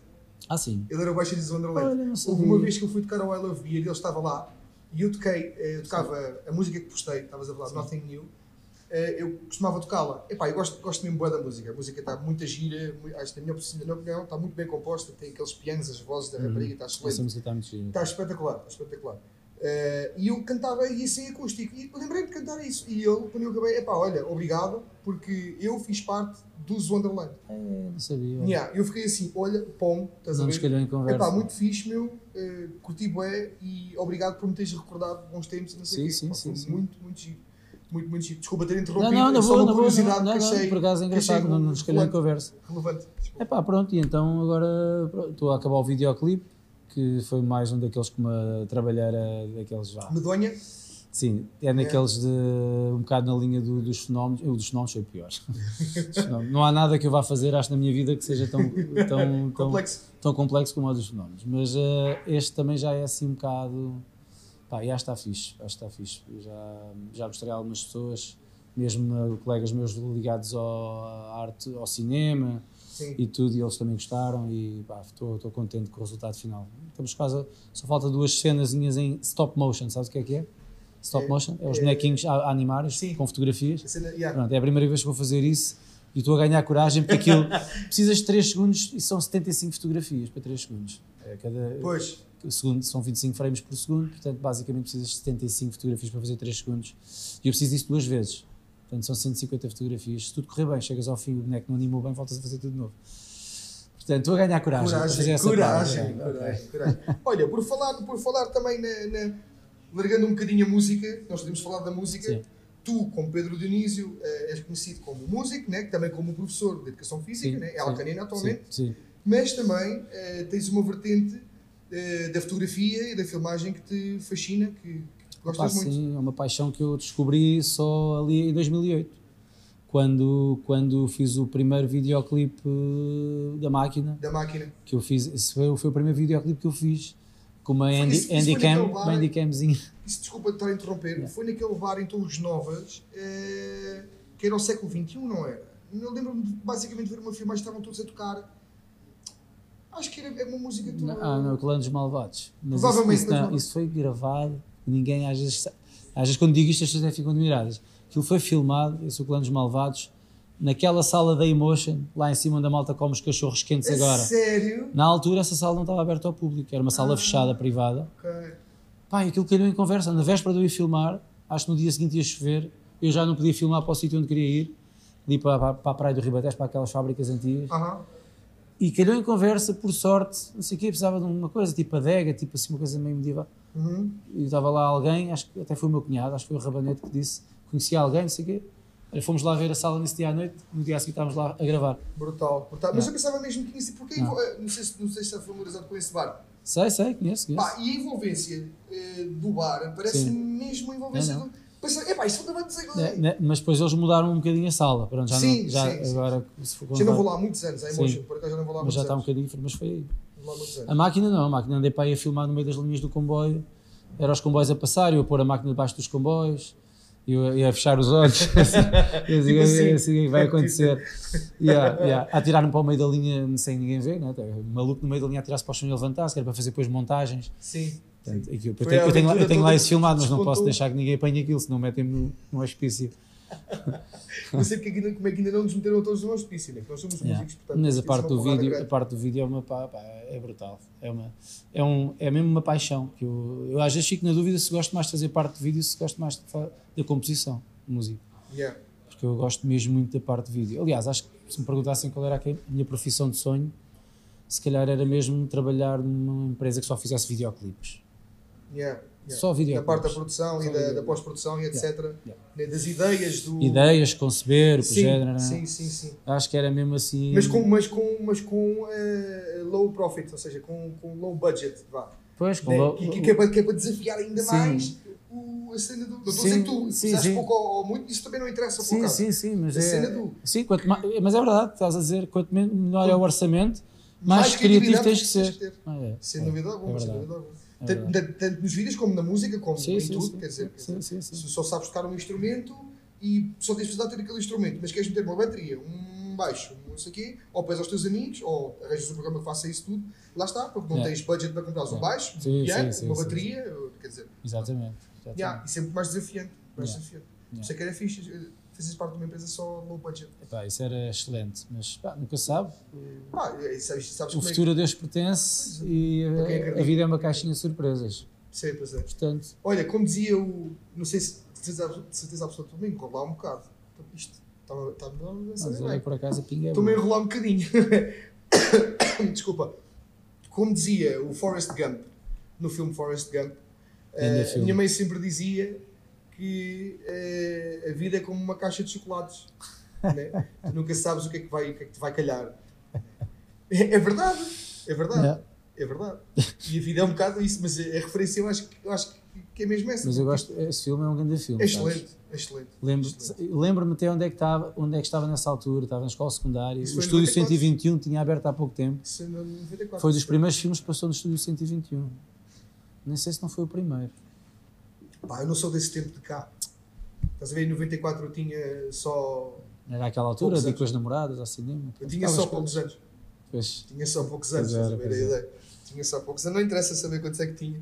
Ah, sim. Ele era o baixista dos Wonderland. Olha, Houve uma vez que eu fui tocar ao I Love Beer e ele estava lá e eu toquei, eh, eu tocava a música que postei, estavas a falar, Nothing New, eh, eu costumava tocá-la. Epá, eu gosto, gosto mesmo bué da música. A música está muito gira, acho que na minha opinião, está muito bem composta, tem aqueles pianos, as vozes da rapariga, está Essa excelente. música está muito gira. Está espetacular, está espetacular. Eh, e eu cantava isso em acústico e lembrei-me de cantar isso. E ele, quando eu acabei, epá, olha, obrigado, porque eu fiz parte dos Wonderland. É, não sabia. Yeah, eu fiquei assim, olha, pom, estás Não a ver? calhou em conversa. Epá, muito fixe, meu, eh, curti bué e obrigado por me teres recordado bons tempos não sei Sim, quê. sim, Pá, sim, sim. Muito, muito giro. Muito, muito giro. Desculpa ter Não, interrompido, não, na é só boa, uma curiosidade Não, que não, achei, por acaso é engraçado, não nos calhou em conversa. relevante. Desculpa. É pá, pronto, e então agora pronto, estou a acabar o videoclipe, que foi mais um daqueles que uma trabalheira daqueles vá. Medonha, Sim, é naqueles de um bocado na linha do- dos fenómenos. Eu dos fenómenos foi o pior. Não há nada que eu vá fazer, acho, na minha vida que seja tão, tão, tão, complexo. tão complexo como o dos fenómenos. Mas eh, este também já é assim um bocado. Pá, já está fixe, já está fixe. Eu Já, já mostrei a algumas pessoas, mesmo eh, colegas meus ligados ao, à arte, ao cinema, Sim. e tudo, e eles também gostaram e estou contente com o resultado final. Estamos quase, só falta duas cenazinhas em stop motion, sabes o que é que é? Stop É, motion, é os é- bonequinhos a, a animar com fotografias. Cena- yeah. Pronto, é a primeira vez que vou fazer isso e estou a ganhar coragem porque aquilo precisas de 3 segundos e são 75 fotografias para 3 segundos. É, cada Pois, segundo são 25 frames por segundo, portanto basicamente precisas de 75 fotografias para fazer 3 segundos. E eu preciso disso duas vezes. Portanto são 150 fotografias. Se tudo correr bem, chegas ao fim, o boneco não animou bem, voltas a fazer tudo de novo. Portanto, estou a ganhar coragem. coragem, coragem, coragem, coragem. Olha, por falar, por falar também na, na- largando um bocadinho a música, nós podemos falar da música. Sim. Tu, como Pedro Dionísio, eh, és conhecido como músico, né? também como professor de Educação Física, Sim, né? é sim, Alcanena atualmente, Sim, sim. mas também eh, tens uma vertente eh, da fotografia e da filmagem que te fascina, que, gostas muito. sim, é uma paixão que eu descobri só ali em 2008, quando, quando fiz o primeiro videoclipe eh, da máquina, Da máquina. que eu fiz, esse foi, foi o primeiro videoclipe que eu fiz, com uma Foi handy, isso- isso handy foi cam, naquele bar? uma handycamzinha. Isso, desculpa estar a interromper, foi naquele bar em Torres Novas, eh, que era o século XXI, não era? Eu lembro-me de, basicamente de ver uma filmagem, estavam todos a tocar. Acho que era é uma música tua. Ah, não, Clã dos Malvados. Mas Provavelmente, isso, isso, não, isso foi gravado, ninguém às vezes, às vezes quando digo isto as pessoas até ficam admiradas. Aquilo foi filmado, esse o Clã dos Malvados, naquela sala da Emotion, lá em cima onde a malta come os cachorros quentes agora. Sério? Na altura essa sala não estava aberta ao público, era uma sala Ah. fechada, privada. Ok. Pá, aquilo calhou em conversa. Na véspera de eu ir filmar, acho que no dia seguinte ia chover, eu já não podia filmar para o sítio onde queria ir, ali para, para, para a Praia do Ribatejo, para aquelas fábricas antigas. Aham. E calhou em conversa, por sorte, não sei o quê, precisava de uma coisa, tipo adega, tipo assim, uma coisa meio medieval. Uhum. E estava lá alguém, acho que até foi o meu cunhado, acho que foi o Rabanete que disse, conhecia alguém, não sei o quê. Olha, fomos lá ver a sala nesse dia à noite, no dia a seguir estávamos lá a gravar. Brutal, brutal. Mas Não. eu pensava mesmo que sido. Porque Não. envol- não, sei se, não sei se está familiarizado com esse bar. Sei, sei, conheço, conheço. Pá, e a envolvência eh, do bar parece Sim. mesmo a envolvência do. Pensa, epá, isto Né, né, mas depois eles mudaram um bocadinho a sala, pronto, já Sim, não, já sim, sim. agora se for Já não vou lá há muitos anos, a Sim. Emotion, por acaso já não vou lá há mas já está um bocadinho diferente, mas foi aí. A máquina não, a máquina andei para aí a filmar no meio das linhas do comboio, era os comboios a passar, eu a pôr a máquina debaixo dos comboios, eu ia fechar os olhos, assim, eu Tipo assim. assim, o que vai acontecer. Yeah, yeah. A tirar-me para o meio da linha sem ninguém ver, né? maluco no meio da linha a tirar-se para o chão e levantar-se, que era para fazer depois montagens. Sim. Portanto, aquilo- eu, tenho, eu tenho lá- eu tenho lá isso filmado, mas não posso deixar que ninguém apanhe aquilo, senão metem-me no, no hospício. Não sei porque como é que ainda não nos meteram todos no hospício, né? Nós somos Yeah. músicos, portanto. Mas a é parte, uma do vídeo, a parte do vídeo é uma pá, pá, é brutal. É, uma, é, um, é mesmo uma paixão. Que eu, eu às vezes fico na dúvida se gosto mais de fazer parte de vídeo se gosto mais da composição de música. Yeah. Porque eu gosto mesmo muito da parte de vídeo. Aliás, acho que se me perguntassem qual era a minha profissão de sonho, se calhar era mesmo trabalhar numa empresa que só fizesse videoclipes. Yeah. Yeah. Só Da videoclipes. parte da produção Só e da, da pós-produção e etc. Yeah. né, Das ideias do. Ideias, conceber, o Sim, género. né? sim, sim, sim. Acho que era mesmo assim. Mas com, mas com, mas com eh, low profit, ou seja, com, com low budget, vá. Pois, com Né? lo- Que, que, que é para, que é para desafiar ainda Sim. mais o, a cena do. Não estou a dizer que tu sim, fizeste sim. pouco ou, ou muito, isso também não interessa Sim, acaso. sim, sim, mas A é. cena do- Sim, quanto ma- mas é verdade, estás a dizer, quanto men- menor é o orçamento, mais, Mais criativo tens que tens ser. que ter. Ah, é, Sem é, dúvida é alguma, sem verdade. dúvida alguma. É Tanto, tanto nos vídeos como na música, como Sim, em sim, tudo, sim. quer dizer, Sim, sim, sim. só sabes tocar um instrumento e só tens precisado ter aquele instrumento, mas queres meter uma bateria, um baixo, um não sei o quê, ou pés aos teus amigos, ou arranjas um programa que faça isso tudo, lá está, porque não É. tens budget para comprar um É. baixo, um Sim, piano, sim, uma bateria, quer dizer, Exatamente. exatamente. yeah, e sempre mais desafiante. Mais Yeah. desafiante. Yeah. Sei que era fixe, fazes parte de uma empresa só low budget. Epá, isso era excelente, mas pá, nunca sabe. Pá, e sabes, sabes O futuro é a Deus pertence e Para quem a, a vida é uma caixinha de surpresas. que sei, pois é. Portanto, Olha, como dizia o. Não sei se de certeza, de certeza absoluta também, enrolar lá um bocado. Isto está-me está-me a mas olha, por acaso a pinga é Estou-me a enrolar um bocadinho. Desculpa. Como dizia o Forrest Gump, no filme Forrest Gump, filme. minha mãe sempre dizia que eh, a vida é como uma caixa de chocolates. né? Tu nunca sabes o que é que, vai, o que é que te vai calhar. É, é verdade, é verdade. É verdade. E a vida é um bocado isso, mas a referência eu acho, que- eu acho que é mesmo essa. Mas eu gosto, esse filme é um grande filme. É sabes? excelente, é excelente. Lembro-. Lembro-me até onde é, que estava, onde é que estava nessa altura, estava na escola secundária. Isso O Estúdio 94. 121 tinha aberto há pouco tempo. Isso é no 94. Foi dos primeiros filmes que passou no Estúdio 121. Nem sei se não foi o primeiro. Pá, eu não sou desse tempo de cá. Estás a ver, em 94 eu tinha só Era aquela altura, de com as namoradas ao cinema. Eu tinha só poucos anos. Pois, Tinha só poucos anos, estás a ver a ideia? Tinha só poucos anos. Não interessa saber quantos é que tinha.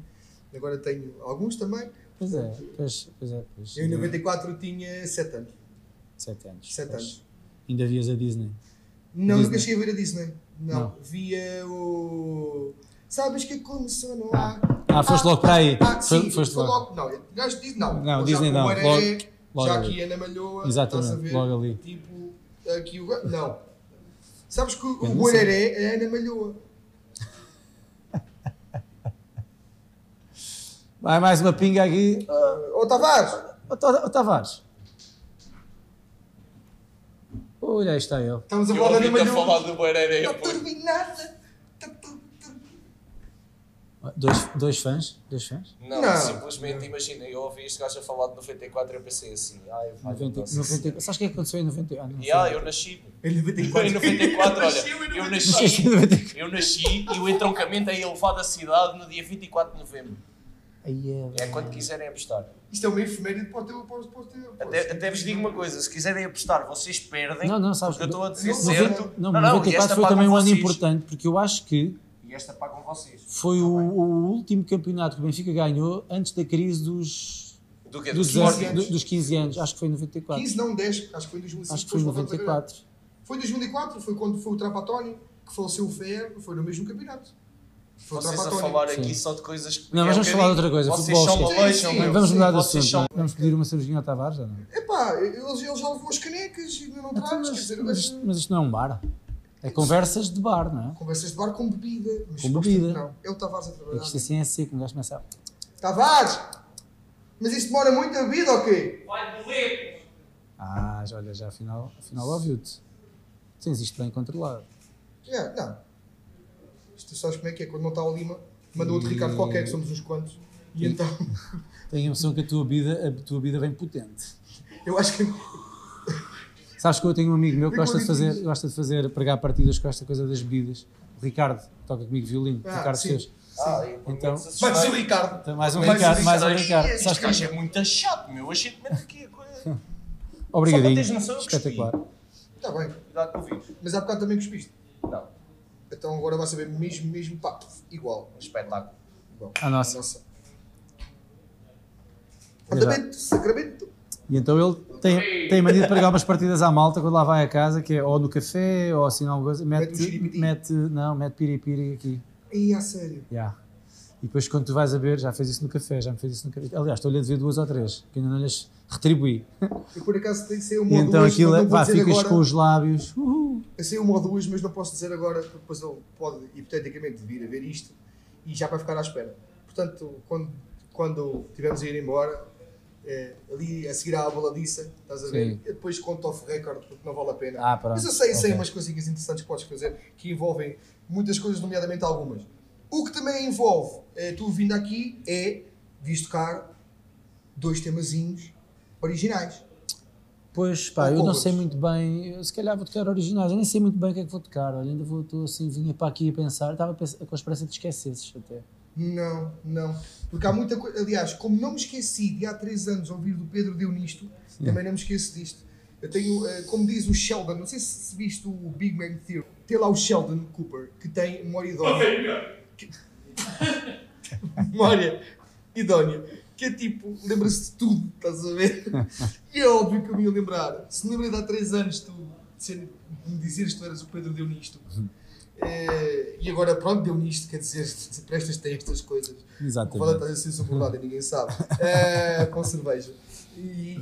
Agora tenho alguns também. pois é, pois, pois é. Pois, Eu em 94 tinha 7 anos. Sete anos. 7 pois. anos. Ainda vias a Disney. Não, nunca cheguei a ver a Disney. Não. Não. Via o. Sabes que começou no ar. Ah, foste logo para aí. Ah, sim, foste foi logo. logo. Não, gajo Disney não. Não, Já Disney não, o Baré, logo- logo já aqui Ana Malhoa. Exatamente, estás a ver? logo ali. Tipo, aqui o. Não. Sabes que o Eu não Guararé é Ana Malhoa. Vai mais uma pinga aqui. Ô Tavares! Ó, ó, Tavares. Olha, aí está ele. Estamos a Eu falar ouvi-te a Malhoa. falar do Barreira. Está eu, pô. turbinada. Está tudo. Dois, dois fãs? Dois fãs? Não, Não. simplesmente imagina, eu ouvi este gajo a falar de 94 e eu pensei assim, ai, vai, 90, nossa 90, sabes o que é que aconteceu em 90? Ah. Yeah, eu nasci. Em Em 94. 94, Nasceu olha, em eu 94. nasci, 94. eu nasci e o entroncamento é elevado à cidade no dia 24 de novembro. Aí é, É quando quiserem apostar. Isto é uma efeméride para o teu. Para o teu Até, até vos digo uma coisa, se quiserem apostar, vocês perdem. Não, não, sabes. Porque eu estou a dizer Não, certo. Não, não, não, e 94 esta foi também um ano importante, porque eu acho que E esta pagam vocês. foi o, o último campeonato que o Benfica ganhou antes da crise dos, Do que? dos, Dos 15 10 anos. do- dos 15 anos. Acho que foi em 94. 15, não 10, acho que foi em 2005. Acho que foi em depois voltamos a ganhar. 94. Foi em 2004, foi quando foi o Trapatónio, que faleceu o Fer, foi no mesmo campeonato. Foi Vocês a falar aqui Sim. só de coisas que. Não, mas é vamos um falar de outra coisa. Vocês Futebol, são maleixam, Sim. Vamos mudar de assunto. são-? Vamos pedir uma cervejinha ao Tavares? ou não? Epá, eles, eles já levou as canecas e ainda não Então, traz, mas, dizer, mas mas isto não é um bar. É conversas de bar, não é? conversas de bar com bebida. Mas Com bebida. Não, o Tavares a É que trabalhar. isto assim é seco, um gajo começa a... Tavares! Mas isso demora muito a bebida ou quê? Ah, já, olha, já afinal, afinal ouviu-te. Tens isto bem controlado. É, não. Isto sabes como é que é? Quando não está o Lima, manda outro Ricardo qualquer, que somos uns quantos. E então, Tenho a impressão que a tua vida, a tua vida vem potente. eu acho que Sabes que eu tenho um amigo meu que Vem gosta de fazer, gosta de fazer, pregar partidas com esta coisa das bebidas. O Ricardo, toca comigo violino. Ah, Ricardo sim. fez. Ah, Então- Vai ser o. Ricardo. Então, mais um Mais Ricardo, mais um Ricardo. Este Sabes que- gajo é muito chato, meu. A gente mete aqui a coisa. Só Obrigadinho. Espetacular. Está bem. Cuidado com o vídeo. Mas há bocado também cuspiste. Não, Então agora vai saber mesmo, mesmo, pá, igual. um espetáculo. igual. A nossa. nossa. Sacramento. E então ele tem, tem mania de pregar umas partidas à malta quando lá vai a casa, que é ou no café ou assim alguma coisa. Mete Mete, mete, não, mete piripiri aqui. E a sério. Já. E depois quando tu vais a ver, já fez isso no café, já me fez isso no café. Aliás, estou-lhe a dever duas ou três, que ainda não lhes retribuí. Eu por acaso tenho que ser E uma ou então duas, aquilo mas é, não pá, dizer ficas agora. com os lábios. Uhul. Eu sei uma ou duas, mas não posso dizer agora, porque depois ele pode, hipoteticamente, vir a ver isto e já vai ficar à espera. Portanto, quando, quando tivermos a ir embora, é, ali a seguir à baladiça, estás a ver? Sim. Depois conto off record, porque não vale a pena. Ah. Mas eu sei, sei Ok. umas coisinhas interessantes que podes fazer que envolvem muitas coisas, nomeadamente algumas. O que também envolve eh, tu vindo aqui é diz tocar dois temazinhos originais. Pois, pá, Ou eu não sei muito bem, eu, se calhar vou tocar originais, eu nem sei muito bem o que é que vou tocar, olha, ainda vou, estou assim, vinha para aqui a pensar, estava com a esperança de esquecesses até. Não, não. Porque há muita coisa. Aliás, como não me esqueci de há três anos ouvir do Pedro Deu Nisto, também não me esqueço disto. Eu tenho, eh, como diz o Sheldon, não sei se viste o Big Bang Theory, tem lá o Sheldon Cooper, que tem memória idónea. Que- memória idónea. Que é tipo, lembra-se de tudo, estás a ver? E é óbvio que eu me ia lembrar. Se me lembrei de há três anos tu de ser- de me dizeres que tu eras o Pedro Deu Nisto. Eh, e agora, pronto, deu nisto, quer dizer, prestas-te a estas coisas. Exatamente. Valente está a ser sobrelado e ninguém sabe. Eh, com cerveja. E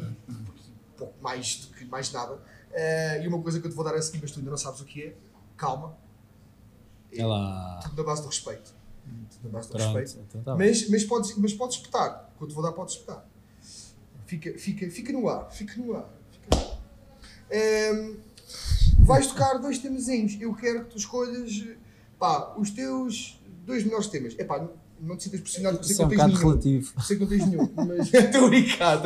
pouco mais do que mais nada. Eh, e uma coisa que eu te vou dar a seguir, mas tu ainda não sabes o que é. Calma. É lá. Tudo na base do respeito. Tudo na base do Pronto, respeito. então tá. Mas, mas, podes, mas podes espetar. O que eu te vou dar, podes espetar. Fica, fica, fica no ar. Fica no ar. Fica no ar. Vais tocar dois temazinhos. Eu quero que tu escolhas pá, os teus dois melhores temas. Epá, não te sintas pressionado sei é que um não tens bocado nenhum. relativo. Sei que não tens nenhum, mas estou a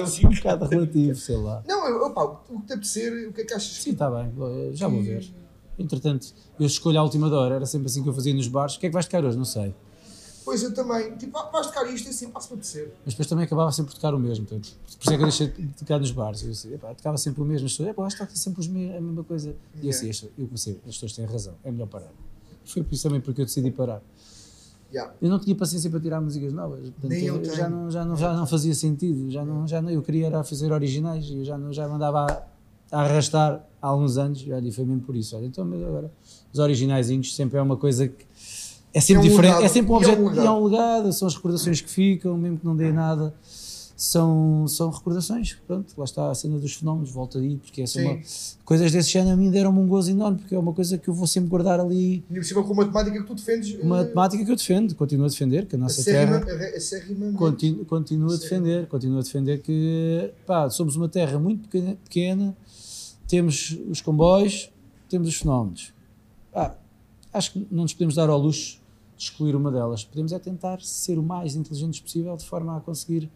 Isso é um bocado relativo, sei lá. Não, eu, opá, o que te apetecer, o que é que achas? Sim, está bem, vou- já vou ver. Entretanto, eu escolho a última hora, era sempre assim que eu fazia nos bares. O que é que vais tocar hoje? Não sei. Pois eu também. Tipo, ah, vais tocar isto assim, passa para ser. Mas depois também acabava sempre por tocar o mesmo. Portanto, por isso é que eu deixei de tocar nos bares. Eu epá, tocava sempre o mesmo. As pessoas, que toca sempre me- a mesma coisa. E eu assim, "Esta- eu comecei, as pessoas têm razão, é melhor parar. Foi por isso também porque eu decidi parar. Yeah. Eu não tinha paciência para tirar músicas novas. Portanto, Nem eu já, não, já, não, já não fazia sentido. Já não, já não, eu queria era fazer originais e eu já, não, já me andava a, a arrastar há alguns anos. E olha, e foi mesmo por isso. Olha, então, mas agora, os originaizinhos sempre é uma coisa que é sempre É um diferente. legado. É sempre um é um objeto. E é um legado. São as recordações que ficam, mesmo que não dê nada. São, são recordações, pronto, lá está a cena dos fenómenos, volta aí, porque essa é uma, coisas desse género a mim deram-me um gozo enorme, porque é uma coisa que eu vou sempre guardar ali, E cima com a matemática que tu defendes. uma eh, temática que eu defendo, continuo a defender, que a nossa terra acérrima- acérrimamente. continua, continua a defender, continua a defender que pá, somos uma terra muito pequena, pequena, temos os comboios, temos os fenómenos. Pá, acho que não nos podemos dar ao luxo de excluir uma delas. Podemos é tentar ser o mais inteligentes possível de forma a conseguir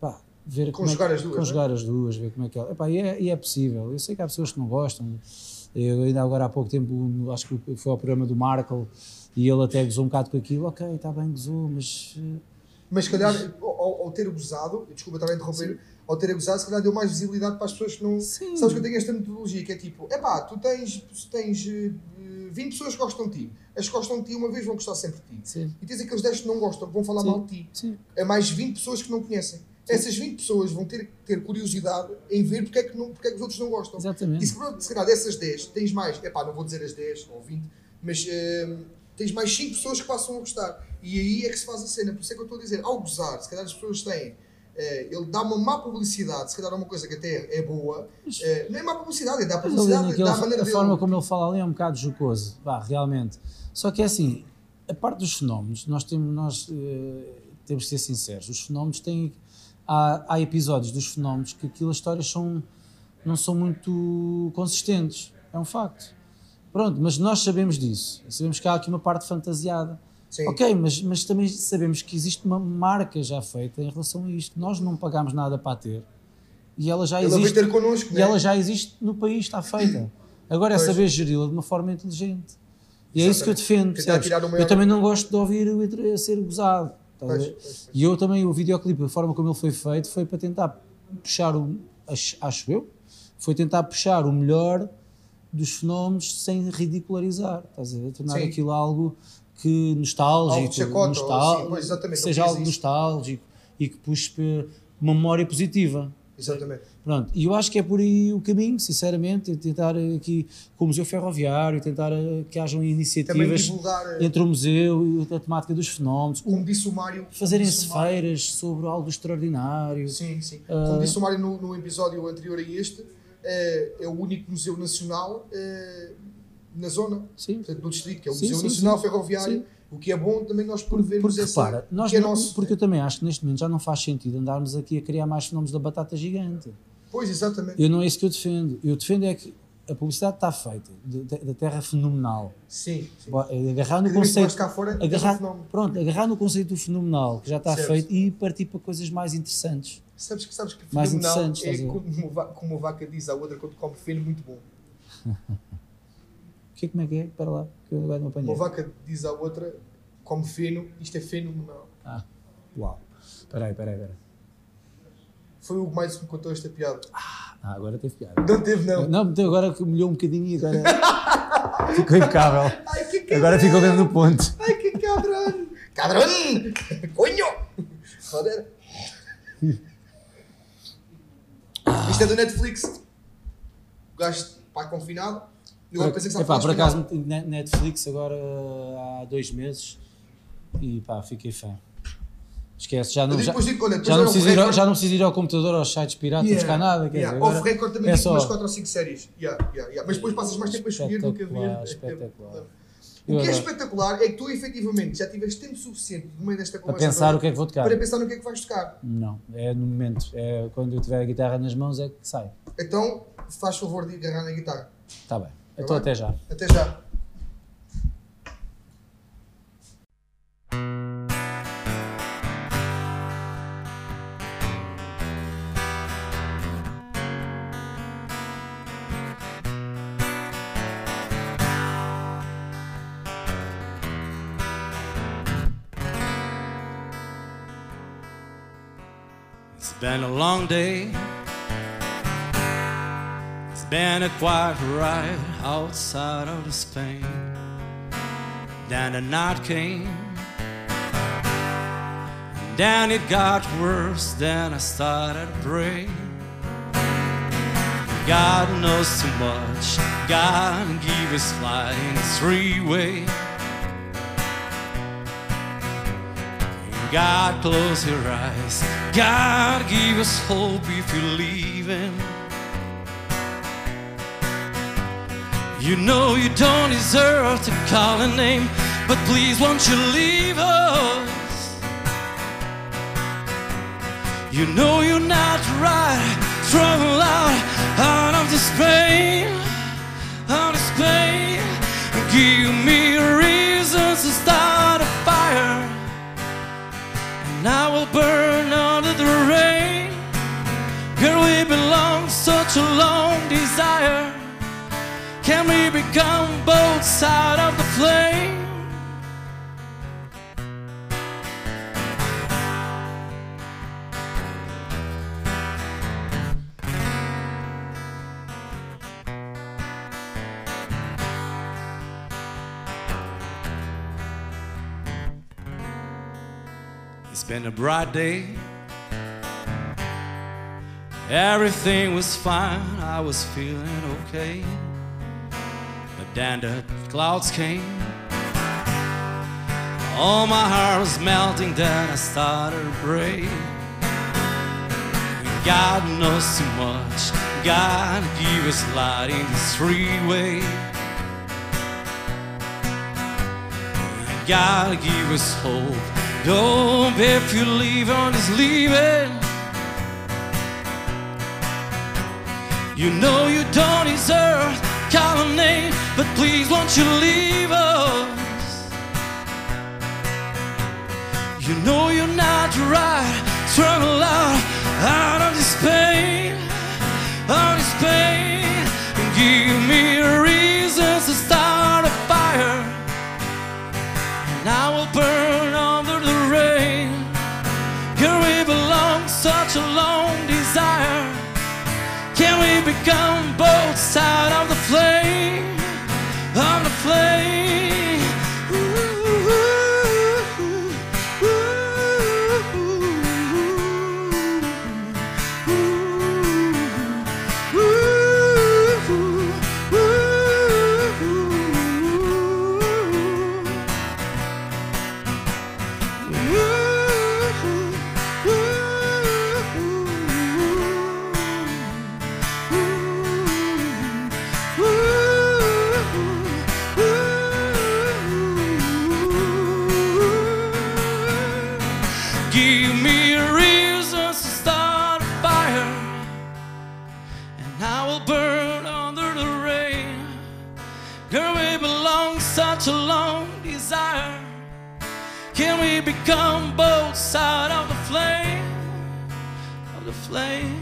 pá, ver como é Conjugar que- as duas, conjugar as duas, ver como é que é. Epá, e, é, e é possível. Eu sei que há pessoas que não gostam. Eu ainda agora há pouco tempo, acho que foi ao programa do Markle e ele até gozou um bocado com aquilo. Ok, está bem, gozou, mas eh, Mas se calhar, ao, ao ter gozado, desculpa estar a interromper, ao ter gozado, se calhar deu mais visibilidade para as pessoas que não. Sim. Sabes que eu tenho esta metodologia que é tipo: epá, tu tens, tens eh, 20 pessoas gostam de ti. As que gostam de ti uma vez vão gostar sempre de ti. sim, E tens aqueles 10 que não gostam, que vão falar Sim. mal de ti. sim. É mais 20 pessoas que não conhecem. Essas 20 pessoas vão ter, ter curiosidade em ver porque é, que não, porque é que os outros não gostam. Exatamente. E se, calhar- se calhar dessas 10 tens mais, epá, não vou dizer as 10 ou 20, mas eh, tens mais 5 pessoas que passam a gostar. E aí é que se faz a cena. Por isso é que eu estou a dizer, ao gozar, se calhar as pessoas têm. Eh, ele dá uma má publicidade, se calhar é uma coisa que até é boa. eh, não é má publicidade, Mas ali publicidade, naquele- dá a maneira a dele. forma como ele fala ali é um bocado jocoso, vá, realmente. Só que é assim, a parte dos fenómenos, nós temos, nós, eh, temos que ser sinceros, os fenómenos têm. Há, há episódios dos fenómenos que aquilo, as histórias são, não são muito consistentes, é um facto. Pronto, mas nós sabemos disso, sabemos que há aqui uma parte fantasiada. Sim. Ok, mas, mas também sabemos que existe uma marca já feita em relação a isto. Nós não pagámos nada para a ter e ela já veio existe. ter connosco, E né? ela já existe no país, está feita. Agora é Pois. saber geri-la de uma forma inteligente. E é isso que eu defendo. Maior- Eu também não gosto de ouvir a ser gozado. Pois, pois, pois. E eu também, o videoclipe, a forma como ele foi feito, foi para tentar puxar o. Acho, acho eu, foi tentar puxar o melhor dos fenómenos sem ridicularizar. Estás a ver? Tornar Sim. aquilo algo que nostálgico, chacota, sim, pois, exatamente, seja algo isso. nostálgico e que puxe uma memória positiva. Exatamente. Pronto, e eu acho que é por aí o caminho, sinceramente, é tentar aqui com o Museu Ferroviário, tentar eh, que hajam iniciativas divulgar, eh, entre o museu e a temática dos fenómenos, como disse o Mário. fazerem-se feiras sobre algo extraordinário. Sim, sim. Ah. Como disse o Mário no, no episódio anterior a este, eh, é o único museu nacional eh, na zona, Sim. portanto, no distrito, que é o Museu sim, Nacional sim. Ferroviário, o que é bom também nós por vermos Porque essa, repara, nós é não- nosso. porque eu também acho que neste momento já não faz sentido andarmos aqui a criar mais fenómenos da batata gigante. Pois, exatamente. Eu não é isso que eu defendo. Eu defendo é que a publicidade está feita, da terra fenomenal. Sim, sim. É Agarrar no conceito, cá fora, é agarrar, fenómeno. pronto, agarrar no conceito do fenomenal, que já está Certo. feito, e partir para coisas mais interessantes. Sabes que, sabes que Mais interessantes, é a como como uma vaca diz à outra quando come feno, muito bom. O que é, como é que é? Espera lá, que eu agora não apanhei. Uma vaca diz à outra, come feno, isto é fenomenal. Ah, uau. Espera aí, espera aí, espera. Foi o mais que me contou esta piada. Ah, agora teve piada. Não teve, não. Não, agora que molhou um bocadinho e agora ficou impecável. Ai, que cabrão! Agora ficou mesmo no ponto. Ai, que cabrão! Cabrão! Coño! Joder! Isto é do Netflix. O gajo está confinado. Eu agora pensei que Epá, por acaso meti na Netflix agora há dois meses e pá, fiquei fã. Esquece, já não, já, digo, olha, já, não preciso ir, ao- já não preciso ir ao computador, aos sites piratas, buscar nada. Quer Yeah. dizer, agora Off-record também é só. umas 4 ou 5 séries. Yeah, yeah, yeah. Mas depois passas mais tempo a escolher do que a ver. Espetacular, É- é- espetacular. O que é espetacular é que tu efetivamente já tiveste tempo suficiente no meio desta Para conversa pensar toda o que é que vou tocar. para pensar no que é que vais tocar. Não, é no momento. É quando eu tiver a guitarra nas mãos é que sai. Então, faz favor de agarrar na guitarra. Está bem. Até já. Até já. It's been a long day been a quiet ride outside of Spain. Then the night came. Then it got worse. Then I started praying. God knows too much. God give us light in a three-way. God, close your eyes. God, give us hope if you leave Him. You know you don't deserve to call a name, but please won't you leave us? You know you're not right. Struggle out, out of this pain, out of this pain. Give me reasons to start a fire and I will burn under the rain. Girl, we belong such a long desire. Can we become both sides of the flame? It's been a bright day. Everything was fine, I was feeling okay. Then the clouds came. All my heart was melting, then I started to. God knows too much. God give us light in this freeway. God give us hope. Don't if you leave on this leaving. You know you don't deserve call a name, but please won't you leave us? You know you're not right. Struggle out, out of this pain, out of this pain. And give me reasons to start a fire. And I will burn under the rain. Girl, we belong such a long desire. Can we become both sides of the flame? slave. We both sides of the flame? Of the flame,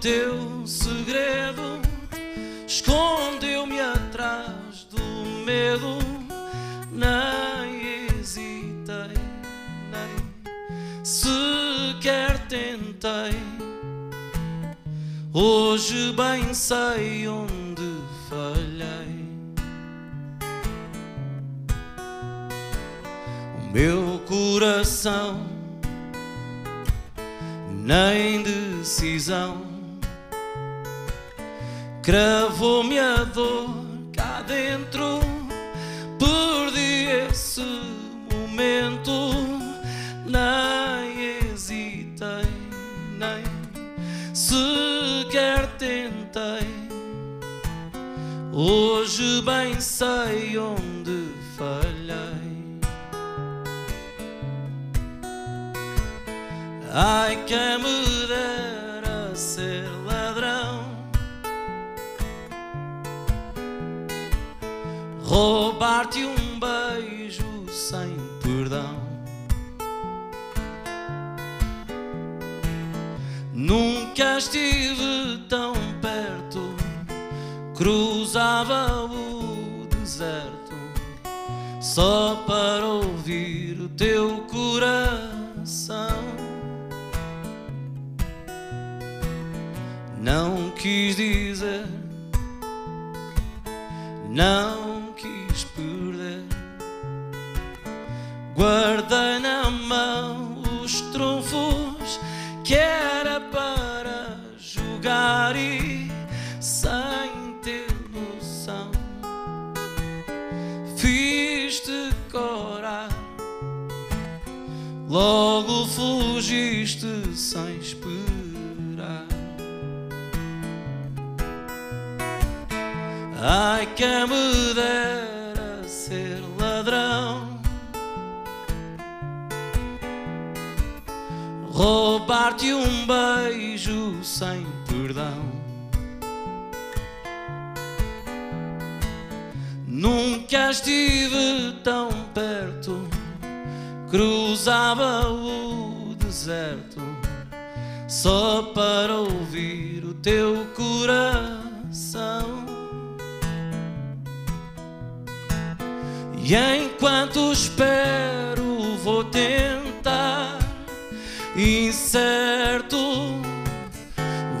teu segredo escondeu-me atrás do medo nem hesitei nem sequer tentei. Hoje bem sei onde falhei. O meu coração nem decisão Gravou-me a dor cá dentro, perdi esse momento, nem hesitei, nem sequer tentei. Hoje bem sei onde falhei. Ai, quem me dera ser ladrão. Roubar-te um beijo sem perdão. Nunca estive tão perto, cruzava o deserto só para ouvir o teu coração. Não quis dizer, não Guardei na mão os trunfos que era para jogar e sem ter noção fiz-te corar. Logo fugiste sem esperar. Ai, quem me dera ser ladrão, roubar-te um beijo sem perdão. Nunca estive tão perto, cruzava o deserto só para ouvir o teu coração. E enquanto espero, vou tentar, incerto,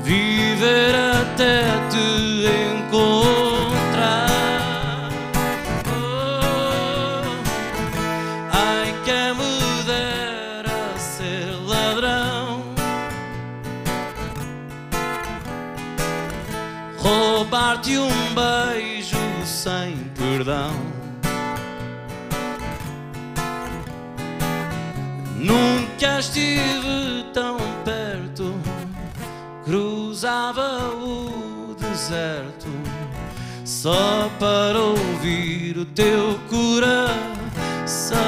viver até te encontrar. Oh, ai, quem me dera ser ladrão, roubar-te um beijo sem perdão. Nunca estive cruzava o deserto só para ouvir o teu coração.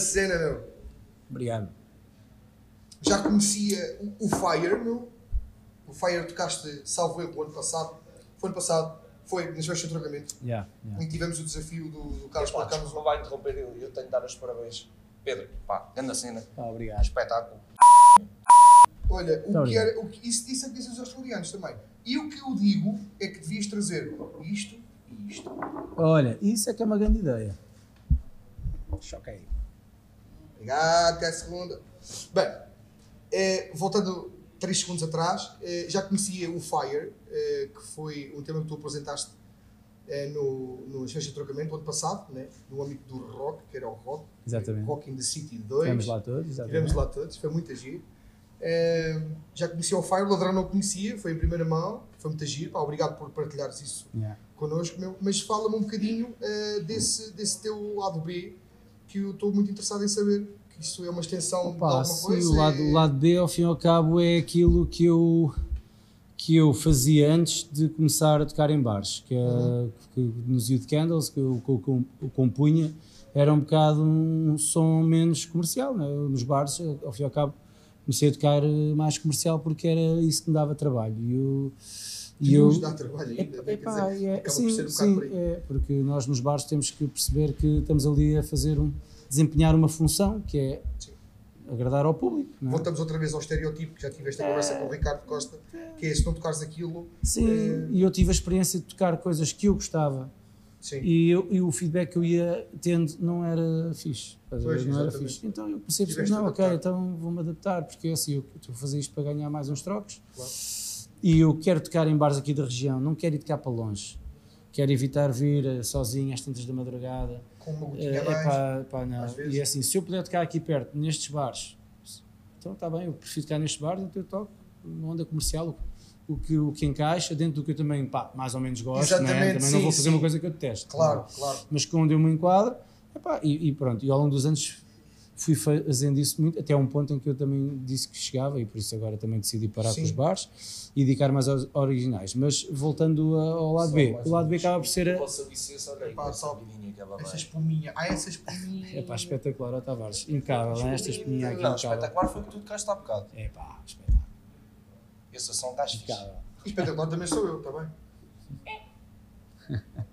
Cena, meu. Obrigado. Já conhecia o, o Fire, meu. O Fire tocaste, salvo erro, o ano passado. Foi ano passado, foi nas festas de trocamento. Yeah, yeah. Em que tivemos o desafio do, do Carlos Pá, Placanos. não vai interromper, eu, eu tenho de dar os parabéns. Pedro, pá, grande cena, Ah, obrigado. espetáculo. Olha, o Muito que era, o que, isso disse a aos australianos também. E o que eu digo é que devias trazer isto e isto. Olha, isso é que é uma grande ideia. Choca aí. Obrigado, até a segunda. Bem, eh, voltando 3 segundos atrás, eh, já conhecia o Fire, eh, que foi um tema que tu apresentaste no, no Festas de Trocamento, ano passado, né? no âmbito do rock, que era o rock. Exatamente. Rock in the City 2. Estivemos lá todos, exatamente. Estivemos lá todos, foi muito. Eh, já conhecia o Fire, o Ladrão não conhecia, foi em primeira mão, foi muito giro. Pá, obrigado por partilhares isso Yeah. connosco, meu. mas fala-me um bocadinho desse, desse teu lado B, que eu estou muito interessado em saber, que isso é uma extensão de Pá, alguma sim, coisa. o lado, é- lado B, ao fim e ao cabo, é aquilo que eu, que eu fazia antes de começar a tocar em bares, que, é, Uhum. que nos Youth Candles, que eu, que eu com- eu compunha, era um bocado um som menos comercial. Né? Nos bares, ao fim e ao cabo, comecei a tocar eh, mais comercial porque era isso que me dava trabalho. E eu, e eu, nos dá trabalho ainda, Epá, quer epá, dizer, é, acaba sim, por ser um sim, por é, porque nós nos bares temos que perceber que estamos ali a fazer um, desempenhar uma função que é Sim. agradar ao público. É? Voltamos outra vez ao estereotipo, que já tive esta conversa com o Ricardo Costa, que é se não tocares aquilo, Sim, Eh, e eu tive a experiência de tocar coisas que eu gostava sim. e, eu- e o feedback que eu ia tendo não era fixe. Pois, não era exatamente. fixe. Então eu perceber, Tiveste não, ok, então vou-me adaptar, porque é assim, eu estou a fazer isto para ganhar mais uns trocos. Claro. E eu quero tocar em bares aqui da região, não quero ir tocar para longe. Quero evitar vir eh, sozinho às tantas da madrugada. Com uma gotinha é mais. pá, não. E é assim, se eu puder tocar aqui perto, nestes bares, então está bem, eu prefiro tocar nestes bares, então eu toco na onda comercial, o, o que, o que encaixa, dentro do que eu também, pá, mais ou menos gosto, né? Também não sim, vou fazer sim. uma coisa que eu detesto. Claro, claro. Mas com onde eu me enquadro, epá, e, e pronto, e ao longo dos anos fui fazendo isso muito, até um ponto em que eu também disse que chegava, e por isso agora também decidi parar Sim. com os bares e dedicar mais aos originais. Mas voltando ao lado B, o lado B acaba por ser. a- Vossa licença, olha aí, Epá, com essa só- vidinha que ela Essa vai. espuminha. Ah, essa espuminha. É pá, espetacular, ó Tavares. Impecável, não é? Esta espinha aqui Não, espetacular foi o que tu tocaste há bocado. É pá, espetacular. Esse som está fixe. Espetacular também sou eu, está bem?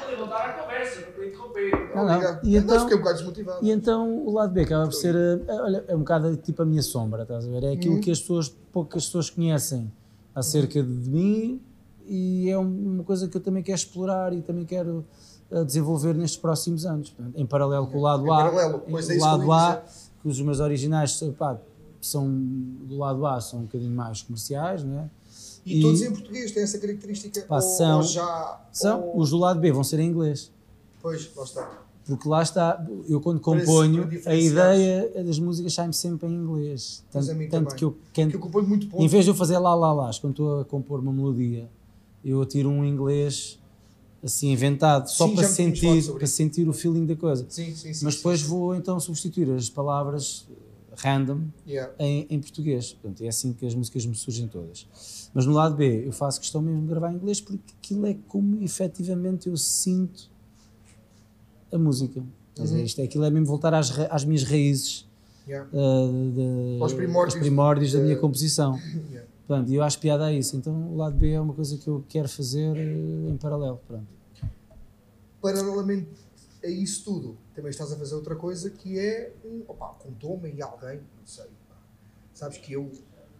Podem voltar à conversa, para interromper. Não, não. Obrigado. E então- fiquei um bocado desmotivado. E então o lado B acaba por ser, eh, olha, é um bocado tipo a minha sombra, estás a ver? É aquilo Uhum. que as pessoas, poucas pessoas conhecem acerca de mim e é um- uma coisa que eu também quero explorar e também quero eh, desenvolver nestes próximos anos. Em paralelo com o lado Em A, paralelo, pois é isso lado A, que os meus originais pá, são do lado A são um bocadinho mais comerciais, não é? E, todos em português têm essa característica. Pá, ou, são- ou já. São, ou- os do lado B vão ser em inglês. Pois, lá está. Porque lá está, eu quando componho, a ideia das músicas sai-me sempre em inglês. Tanto, tanto que eu canto, eu componho muito pouco. em vez de eu fazer lá lá lá, quando estou a compor uma melodia, eu atiro um inglês assim inventado, só Sim, para sentir, para isso. sentir o feeling da coisa. Sim, sim, sim. Mas depois sim. vou então substituir as palavras random Yeah. em, em português. Portanto, é assim que as músicas me surgem todas. Mas no lado B, eu faço questão mesmo de gravar em inglês porque aquilo é como efetivamente eu sinto a música. Uhum. Isto é, aquilo é mesmo voltar às, às minhas raízes, Yeah. ah, de- Aos primórdios. aos primórdios da Eh, minha composição. Yeah. Pronto, e eu acho piada a isso. Então o lado B é uma coisa que eu quero fazer eh, em paralelo. Pronto. Paralelamente a isso tudo, também estás a fazer outra coisa que é. Um, opa, contou-me aí alguém, não sei. pá. Sabes que eu,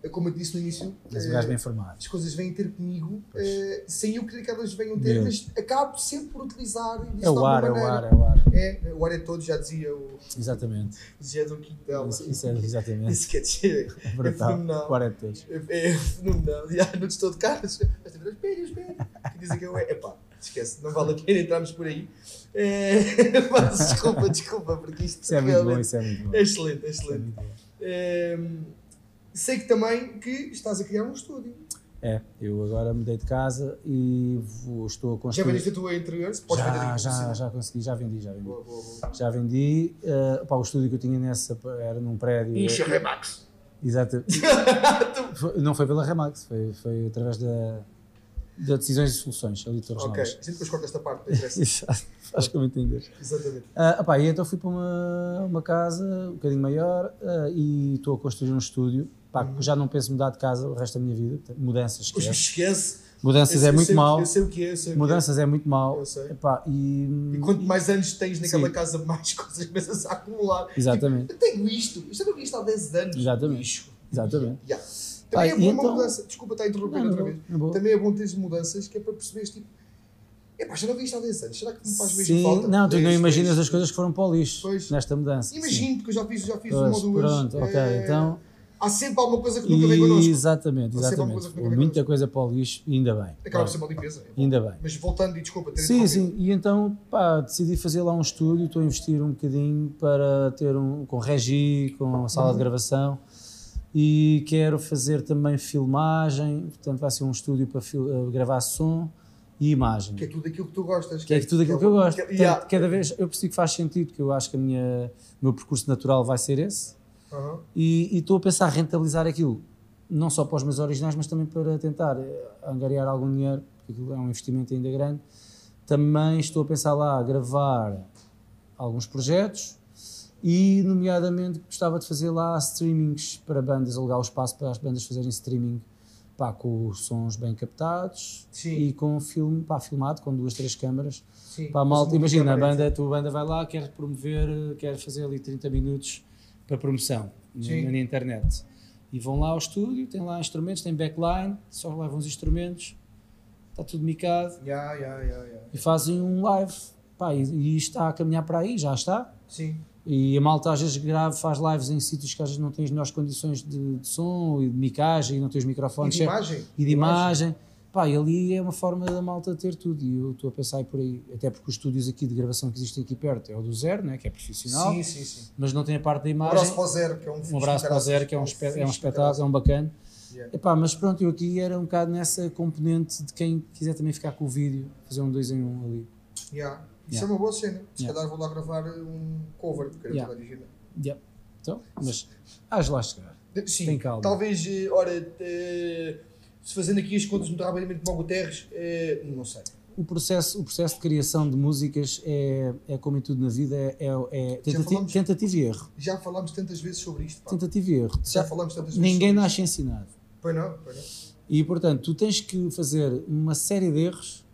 é como eu disse no início, És um eh, gajo bem informado. as coisas vêm ter comigo eh, sem eu querer que elas venham ter, Meu. mas acabo sempre por utilizar É o alguma ar, é o ar, é o ar. É, o ar é todo, já dizia o Exatamente. Zé do Quintel. Isso, isso é exatamente. Isso quer dizer, É é brutal. fenomenal. O ar é de todos. É, é fenomenal. Já não estou de cara, esta vez, espelho, espelho. Que dizem que eu é. Epá, esquece, não vale a pena entrarmos por aí. É, mas desculpa, desculpa, porque isto Isso é muito bom, isso é muito bom. é excelente, é é excelente. É, sei que também que estás a criar um estúdio. É, eu agora mudei de casa e vou- estou a Já construir. vendeste a tua interior? Se podes vender Já, aqui já, já consegui, já vendi, já vendi. Boa, boa, boa. Já vendi. eh, pá, o estúdio que eu tinha nessa era num prédio. Incha Remax. Exato. Foi- não foi pela Remax, foi, foi através da, da Decisões e Soluções, de Ok, a gente depois corta esta parte. Exato, Acho que eu me entender. Exatamente. Ah, opá, e então fui para uma, uma casa um bocadinho maior ah, e estou a construir um estúdio. Pá, Uhum. Já não penso mudar de casa o resto da minha vida. Mudanças, esquece. esquece. Mudanças é muito. Eu sei o que é, eu sei o que é. Mudanças é muito mau. Eu sei. Epá, e, E quanto mais anos tens naquela Sim. casa, mais coisas começas a acumular. Exatamente. Tipo, eu tenho isto, isto eu não vi isto há 10 anos. Exatamente. Exatamente. Yeah. Também é e bom uma então- mudança. Desculpa estar a interromper Não, outra vez. não. Também é bom teres mudanças que é para perceberes tipo. Epá, já não vi isto há 10 anos. Será que me faz mesmo Sim, falta? não, tu não imaginas as coisas que foram para o lixo Pois. nesta mudança. sim. Imagino, porque eu já fiz, já fiz Pois, uma ou duas. Pronto, ok, Eh, então. Há sempre alguma coisa que nunca vem connosco. Exatamente, exatamente. coisa Muita connosco. coisa para o lixo, e ainda bem. Acaba por Pronto, ser uma limpeza. Ainda bem. Mas voltando e desculpa ter Sim, sim, e então pá, decidi fazer lá um estúdio, estou a investir um bocadinho para ter um, com regi, com sala Uhum. de gravação e quero fazer também filmagem, portanto vai ser um estúdio para eh, gravar som e imagem. Que é tudo aquilo que tu gostas. Que é tudo aquilo que eu gosto. que- Portanto, yeah. cada vez eu percebi que faz sentido, que eu acho que o meu percurso natural vai ser esse e e estou a pensar rentabilizar aquilo, não só para os meus originais, mas também para tentar eh, angariar algum dinheiro, porque aquilo é um investimento ainda grande. Também estou a pensar lá a gravar alguns projetos e, nomeadamente, gostava de fazer lá streamings para bandas, alugar o espaço para as bandas fazerem streaming pá, com os sons bem captados Sim. e com filme, pá, filmado com duas, três câmaras. Sim. Pá, malta, Mas imagina, a banda, a tua banda vai lá, quer promover, quer fazer ali 30 minutos para promoção na, na internet. E vão lá ao estúdio, tem lá instrumentos, tem backline, só levam os instrumentos, está tudo micado ya, ya, ya. e fazem um live. Pá, e, e está a caminhar para aí, já está. Sim. E a malta às vezes grava, faz lives em sítios que às vezes não têm as melhores condições de, de som e de micagem e não têm os E microfones de certos imagem. e de imagem. Pá, e ali é uma forma da malta ter tudo e eu estou a pensar por aí, até porque os estúdios aqui de gravação que existem aqui perto é o do Zero, né, que é profissional, Sim, sim, sim. mas não tem a parte da Um imagem. abraço para o Zero, que é um Um abraço para o Zero, que é um, é um do espetáculo, é um bacana. Yeah. Epá, mas pronto, eu aqui era um bocado nessa componente de quem quiser também ficar com o vídeo, fazer um dois em um ali. Yeah. Isso Yeah. é uma boa cena. Se Yeah. calhar vou lá gravar um cover, porque era Yeah. original. Então, mas hás lá chegar. Sim, Tem calma. talvez, eh, ora, eh, se fazendo aqui as contas muito rapidamente como o Guterres, eh, não sei. O processo, o processo de criação de músicas é, é como em tudo na vida, é, é, é tentati- falamos- tentativa e erro. Já falámos tantas vezes sobre isto. Pá. Tentativa e erro. Já falámos tantas vezes Ninguém nasce ensinado. isto. Pois não, pois não. E portanto, tu tens que fazer uma série de erros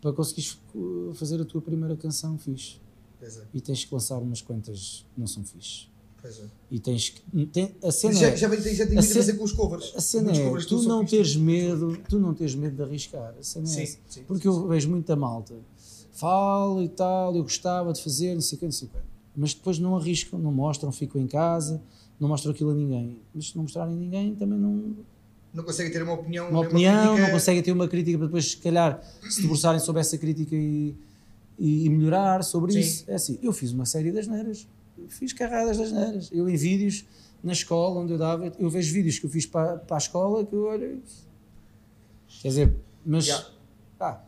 para conseguires uh, fazer a tua primeira canção fixe. Pois é, E tens que lançar umas quantas que não são fixe. pois é. E tens que. Tem, a cena Já, é, já, já tenho a cena- fazer com os covers. a cena é covers tu não teres medo, tu não teres medo de arriscar. A cena é Sim, essa. sim, Porque sim, eu vejo muita malta, falo e tal, eu gostava de fazer, não sei o que, não sei o quê. Mas depois não arriscam, não mostram, ficam em casa, não mostram aquilo a ninguém. Mas se não mostrarem a ninguém, também não, Não conseguem ter uma opinião. uma opinião, crítica. não conseguem ter uma crítica para depois, se calhar, se debruçarem sobre essa crítica e, e, melhorar sobre Sim. isso. É assim, eu fiz uma série das neiras, fiz carradas das neiras. Eu em vídeos, na escola onde eu dava, eu vejo vídeos que eu fiz para, para a escola que eu olho. Quer dizer, mas, Yeah. pá,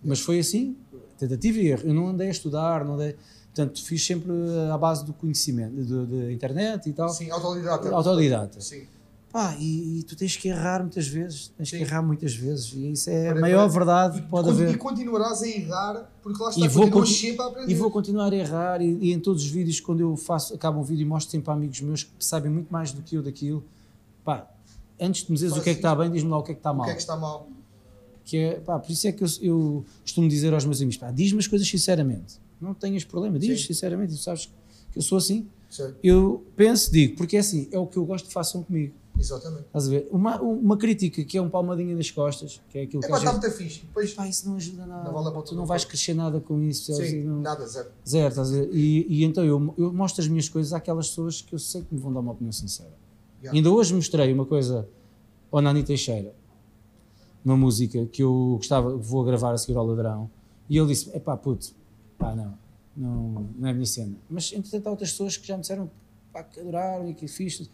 mas foi assim, tentativa e erro. Eu não andei a estudar, não andei. Portanto, fiz sempre à base do conhecimento, da internet e tal. Sim, autodidata. Autodidata. Sim. Pá, e, e tu tens que errar muitas vezes, tens Sim. que errar muitas vezes, e isso é a maior verdade E, que pode con- haver. e continuarás a errar, porque lá está, E vou, sempre a aprender. e vou continuar a errar, e, e em todos os vídeos, quando eu faço, acabo um vídeo, mostro sempre a amigos meus que sabem muito mais do que eu daquilo. Pá, antes de me dizeres o que é que está bem, diz-me lá o que é que está O mal. que é que está mal? Que é, pá, por isso é que eu, eu costumo dizer aos meus amigos: pá, diz-me as coisas sinceramente, não tenhas problema, diz Sim. sinceramente, tu sabes que eu sou assim. Sei. Eu penso, digo, porque é assim, é o que eu gosto que façam comigo. Exatamente. Estás a ver? Uma, uma crítica que é um palmadinha nas costas, que é aquilo É que está vezes- muito fixe. Depois, Pá, isso não ajuda nada. Não vale tu não vais crescer nada com isso. sim, não- nada, zero. Zero, estás a ver? E, e então eu, eu mostro as minhas coisas àquelas pessoas que eu sei que me vão dar uma opinião sincera. Yeah. Ainda hoje mostrei uma coisa ao Nani Teixeira, uma música que eu gostava, vou gravar a seguir ao Ladrão, e ele disse: é pá, puto, pá, não, não, não é a minha cena. Mas entretanto há outras pessoas que já me disseram pá, que adoraram e que fiz,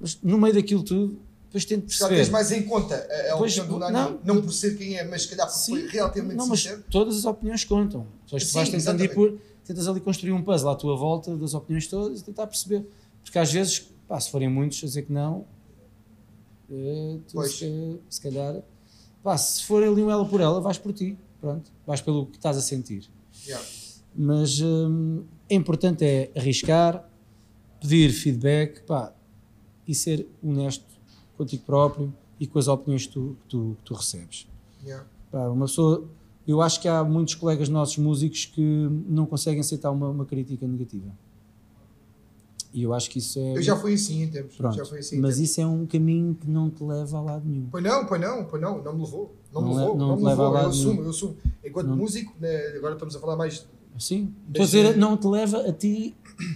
mas no meio daquilo tudo, depois tento Já perceber. tens mais em conta a, a Pois, opinião do não. Nani, não, por ser quem é, mas se calhar porque foi relativamente não, mas sincero. todas as opiniões contam. Depois tu Sim, vais tentando ir por, tentas ali construir um puzzle à tua volta das opiniões todas e tentar perceber. Porque às vezes, pá, se forem muitos a dizer que não, eh, tu Pois. se, se calhar, pá, se for ali um ela por ela, vais por ti, pronto, vais pelo que estás a sentir. Yeah. Mas hum, é importante é arriscar, pedir feedback, pá, e ser honesto contigo próprio e com as opiniões que tu, que tu, que tu recebes. Yeah. Pá, uma pessoa, eu acho que há muitos colegas nossos músicos que não conseguem aceitar uma, uma crítica negativa. E eu acho que isso é. Eu já fui assim em tempos. Pronto, assim mas tempos. isso é um caminho que não te leva a lado nenhum. Pois não, pois não, pois não, não me levou. Não, Não me le- levou, não não, me leva a levou. Eu lado assumo, nenhum. eu assumo. Enquanto Não. músico, né, agora estamos a falar mais. Sim, Mas, estou a dizer, não te leva a ti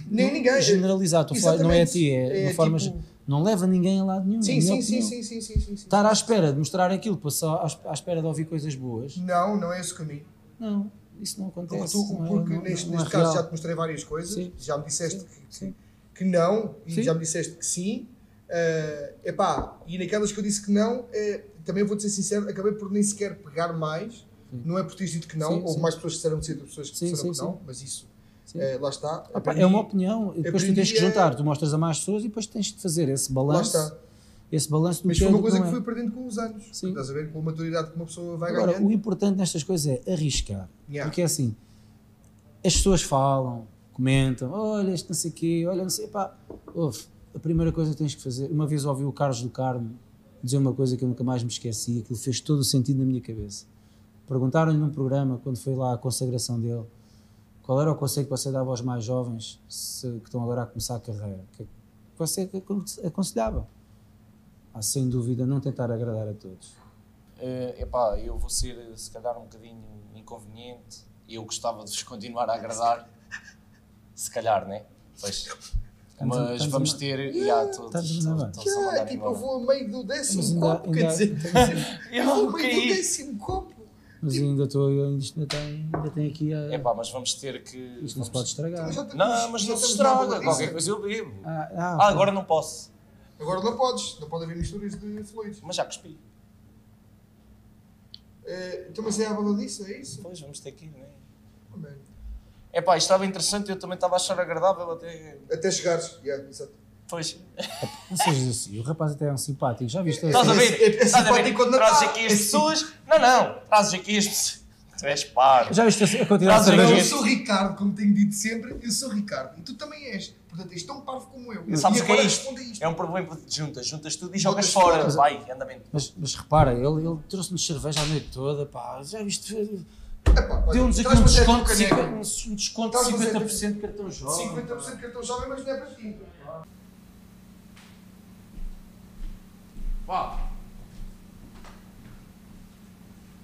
Nem ninguém. generalizar, não é a ti, é, de uma forma, tipo- não leva ninguém a lado nenhum. Sim, sim, sim, sim, sim, sim, sim. Estar à espera de mostrar aquilo, passar à, espera de ouvir coisas boas, Não, não é esse o caminho. não, isso não Porque, acontece. tu, não é- porque não- neste, não é caso real. já te mostrei várias coisas, Sim. já me disseste que, que não e já me disseste que sim. Eh, epá, e naquelas que eu disse que não, eh, também vou-te ser sincero, acabei por nem sequer pegar mais. Não é por teres dito que não, houve mais pessoas que disseram pessoas que Sim, disseram sim, que não, mas isso, Eh, lá está. Ah, pá, é uma opinião, e depois tu tens que juntar, tu mostras a mais pessoas e depois tens de fazer esse Lá balanço, está. esse balanço Mas foi é uma coisa que é. fui perdendo com os anos. Sim. Estás a ver? Com a maturidade que uma pessoa vai Agora, ganhando. o importante nestas coisas é arriscar. Yeah. Porque é assim, as pessoas falam, comentam, olha, este não sei o quê, olha, não sei, pá, ouve, a primeira coisa que tens que fazer, uma vez ouvi o Carlos do Carmo dizer uma coisa que eu nunca mais me esqueci, aquilo fez todo o sentido na minha cabeça. Perguntaram-lhe num programa, quando foi lá a consagração dele, qual era o conselho que você dava aos mais jovens se- que estão agora a começar a carreira? Que que você acon- aconselhava? Ah, sem dúvida, não tentar agradar a todos. Eh, epá, eu vou ser se calhar um bocadinho inconveniente. Eu gostava de vos continuar a agradar. Se calhar, né? Pois. Mas estamos vamos a- ter. Yeah, todos, Estamos a todos, tipo, eu vou a meio do décimo copo, quer dizer, eu vou a o meio do décimo copo. Mas ainda estou, ainda tem, ainda tem aqui a. Epá, mas vamos ter que. isto não se vamos- pode estragar. Estamos- Não, mas não se estraga. Qualquer coisa eu bebo. Ah, Ah, ok. agora não posso. Agora não podes, não pode haver misturas de fluidos. Mas já cuspi. Eh, então, mas é a baladiça, é isso? Pois, vamos ter que ir, não é? Oh, man. Epá, isto estava interessante eu também estava a achar agradável até. Até chegares, yeah, exato. Pois. Não sejas assim, o rapaz até é um simpático, já viste? Estás a ver? é- é simpático quando Trazes tá. aqui as pessoas. Não, não. Trazes aqui as pessoas. Tu és paro. Já viste a quantidade de? Eu sou Ricardo, como tenho dito sempre, eu sou Ricardo. E tu também és. Portanto, és tão parvo como eu. Sabes e o que é agora isto? responde a isto. É um problema de juntas. Juntas tudo e jogas fora. fora. Vai, andamento. Mas, mas repara, ele, ele trouxe-nos cerveja a noite toda, pá, já viste? Deu-nos aqui um desconto, de caneca. 50, um desconto de Traz uma certa- 50% de cartão jovem. 50% de cartão jovem, mas não é para ti. Pá.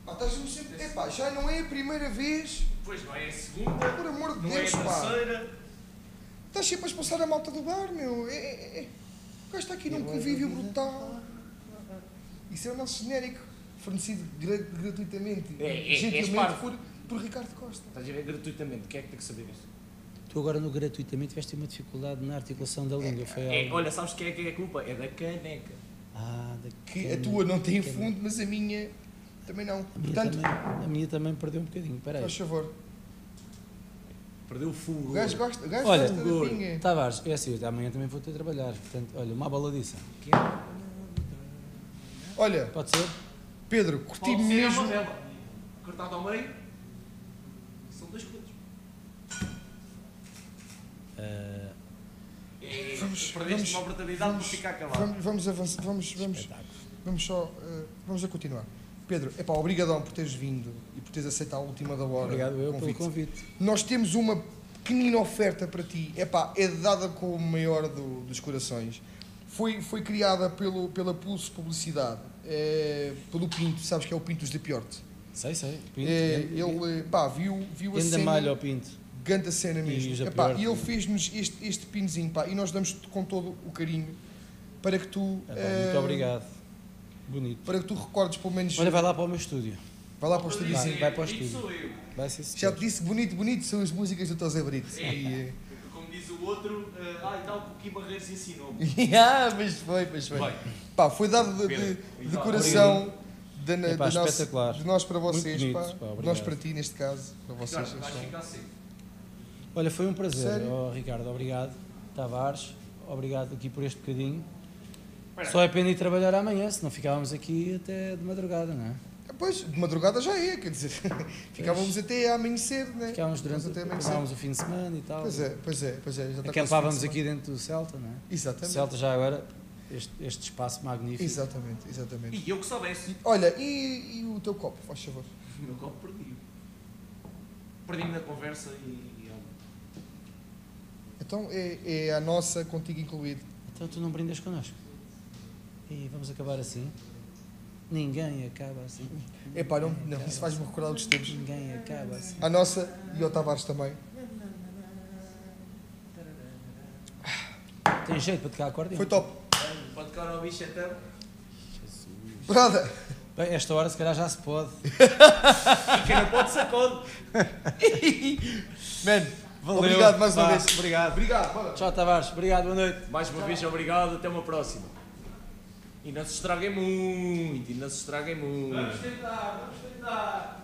Pá, estás-me sempre. Epá, já não é a primeira vez. Pois não é a segunda. Por amor de Não Deus, é a pá. terceira. Estás sempre a expulsar a malta do bar, meu. É, é, é. O gajo está aqui num convívio brutal. Isso é o nosso genérico, fornecido gra- gratuitamente. É, é, és gentilmente parvo. por, por Ricardo Costa. Estás a ver gratuitamente. Quem é que tem que saber isso? Tu agora no gratuitamente tiveste uma dificuldade na articulação da língua, foi É, algo... olha, sabes quem é que é a culpa? É da caneca. Ah, Que a tua não tem fundo, mas a minha também não. A minha, Portanto, também, a minha também perdeu um bocadinho, peraí. faz favor. Perdeu o fogo. O gajo gosta, o gajo Olha, gosta da pinga. Tavares, é assim, eu amanhã também vou ter a trabalhar, portanto, olha, uma baladiça. Olha, Pode ser? Pedro, curti mesmo. Cortado ao meio. São dois pontos. Ah, Vamos- vamos- uma oportunidade vamos- de ficar calado. Vamos, vamos avançar, vamos, vamos, vamos só, eh, vamos a continuar. Pedro, epá, obrigadão por teres vindo e por teres aceitado a última da hora. obrigado eu o pelo convite. Nós temos uma pequenina oferta para ti. Epá, é dada com o maior do- dos corações. Foi, foi criada pelo, pela Pulso Publicidade, eh, pelo Pinto, sabes que é o Pintos de Piorte. Sei, sei. Pinto, Eh, grande- ele, pá, viu, viu a cena... malha ao pinto. Ganda cena E mesmo. já Epá, e ele fez-nos este, este pinzinho, pá, e nós damos-te com todo o carinho para que tu. Ah, pá, eh, muito obrigado. Bonito. Para que tu recordes pelo menos. Olha, vai lá para o meu estúdio. vai lá para o Vai, estúdiozinho. vai para o estúdio. Vai ser Já te disse bonito, bonito são as músicas do Tosé Brito. E, eh, Como diz o outro, ah, e tal, o Kim Barreiros ensinou-me. ah, mas foi, mas foi. Vai. Pá, foi dado de, de- de coração de, Epá, de nós, de nós para vocês, bonito, pá. pá, De nós para ti, neste caso. Para vocês. Vais ficar seco. Olha, foi um prazer, oh, Ricardo. Obrigado. Tavares, obrigado aqui por este bocadinho. Só é pena ir trabalhar amanhã, senão ficávamos aqui até de madrugada, não é? Pois, de madrugada já é, quer dizer, ficávamos até amanhecer, né? Ficávamos durante Ficávamos até amanhecer. o fim de semana e tal. Pois é, pois é, pois é. Já está Acampávamos de aqui dentro do Celta, não é? Exatamente. Celta já agora, este, este espaço magnífico. Exatamente, exatamente. E eu que soubesse. E, olha, e, e o teu copo, faz favor? O meu copo perdi. Perdi-me na conversa e. Então é, é a nossa, contigo incluído. Então tu não brindas connosco. E vamos acabar assim? Ninguém acaba assim. Epá, não, não, isso faz-me recordar outros tempos. Ninguém acaba assim. A nossa e ao Tavares também. Tem jeito para tocar acordeão? Foi top. Pode tocar ao bicho então. Brother, Bem, esta hora se calhar já se pode. E quem não pode sacode. man, Valeu. obrigado mais uma vez. Obrigado. Obrigado, bora. Tchau, Tavares. Obrigado, boa noite. Mais uma vez, obrigado. Até uma próxima. E não se estraguem muito. E não se estraguem muito. tentar, vamos tentar.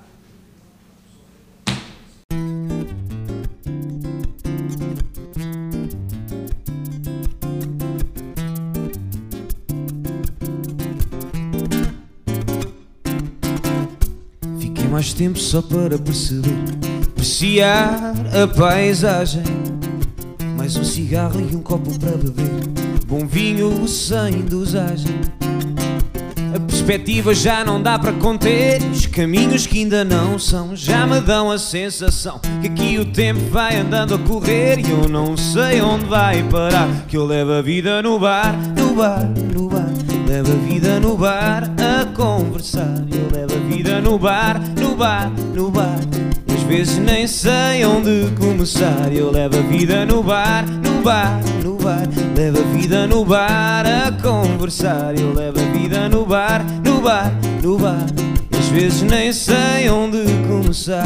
Fiquei mais tempo só para perceber, apreciar a paisagem. Mais um cigarro e um copo para beber, bom vinho sem dosagem. A perspectiva já não dá para conter, os caminhos que ainda não são já me dão a sensação que aqui o tempo vai andando a correr e eu não sei onde vai parar. Que eu levo a vida no bar, no bar, no bar. Levo a vida no bar a conversar. Eu levo a vida no bar, no bar, no bar. Vezes nem sei onde começar. Eu levo a vida no bar, no bar, no bar. Levo a vida no bar a conversar. Eu levo a vida no bar, no bar, no bar. Às vezes nem sei onde começar.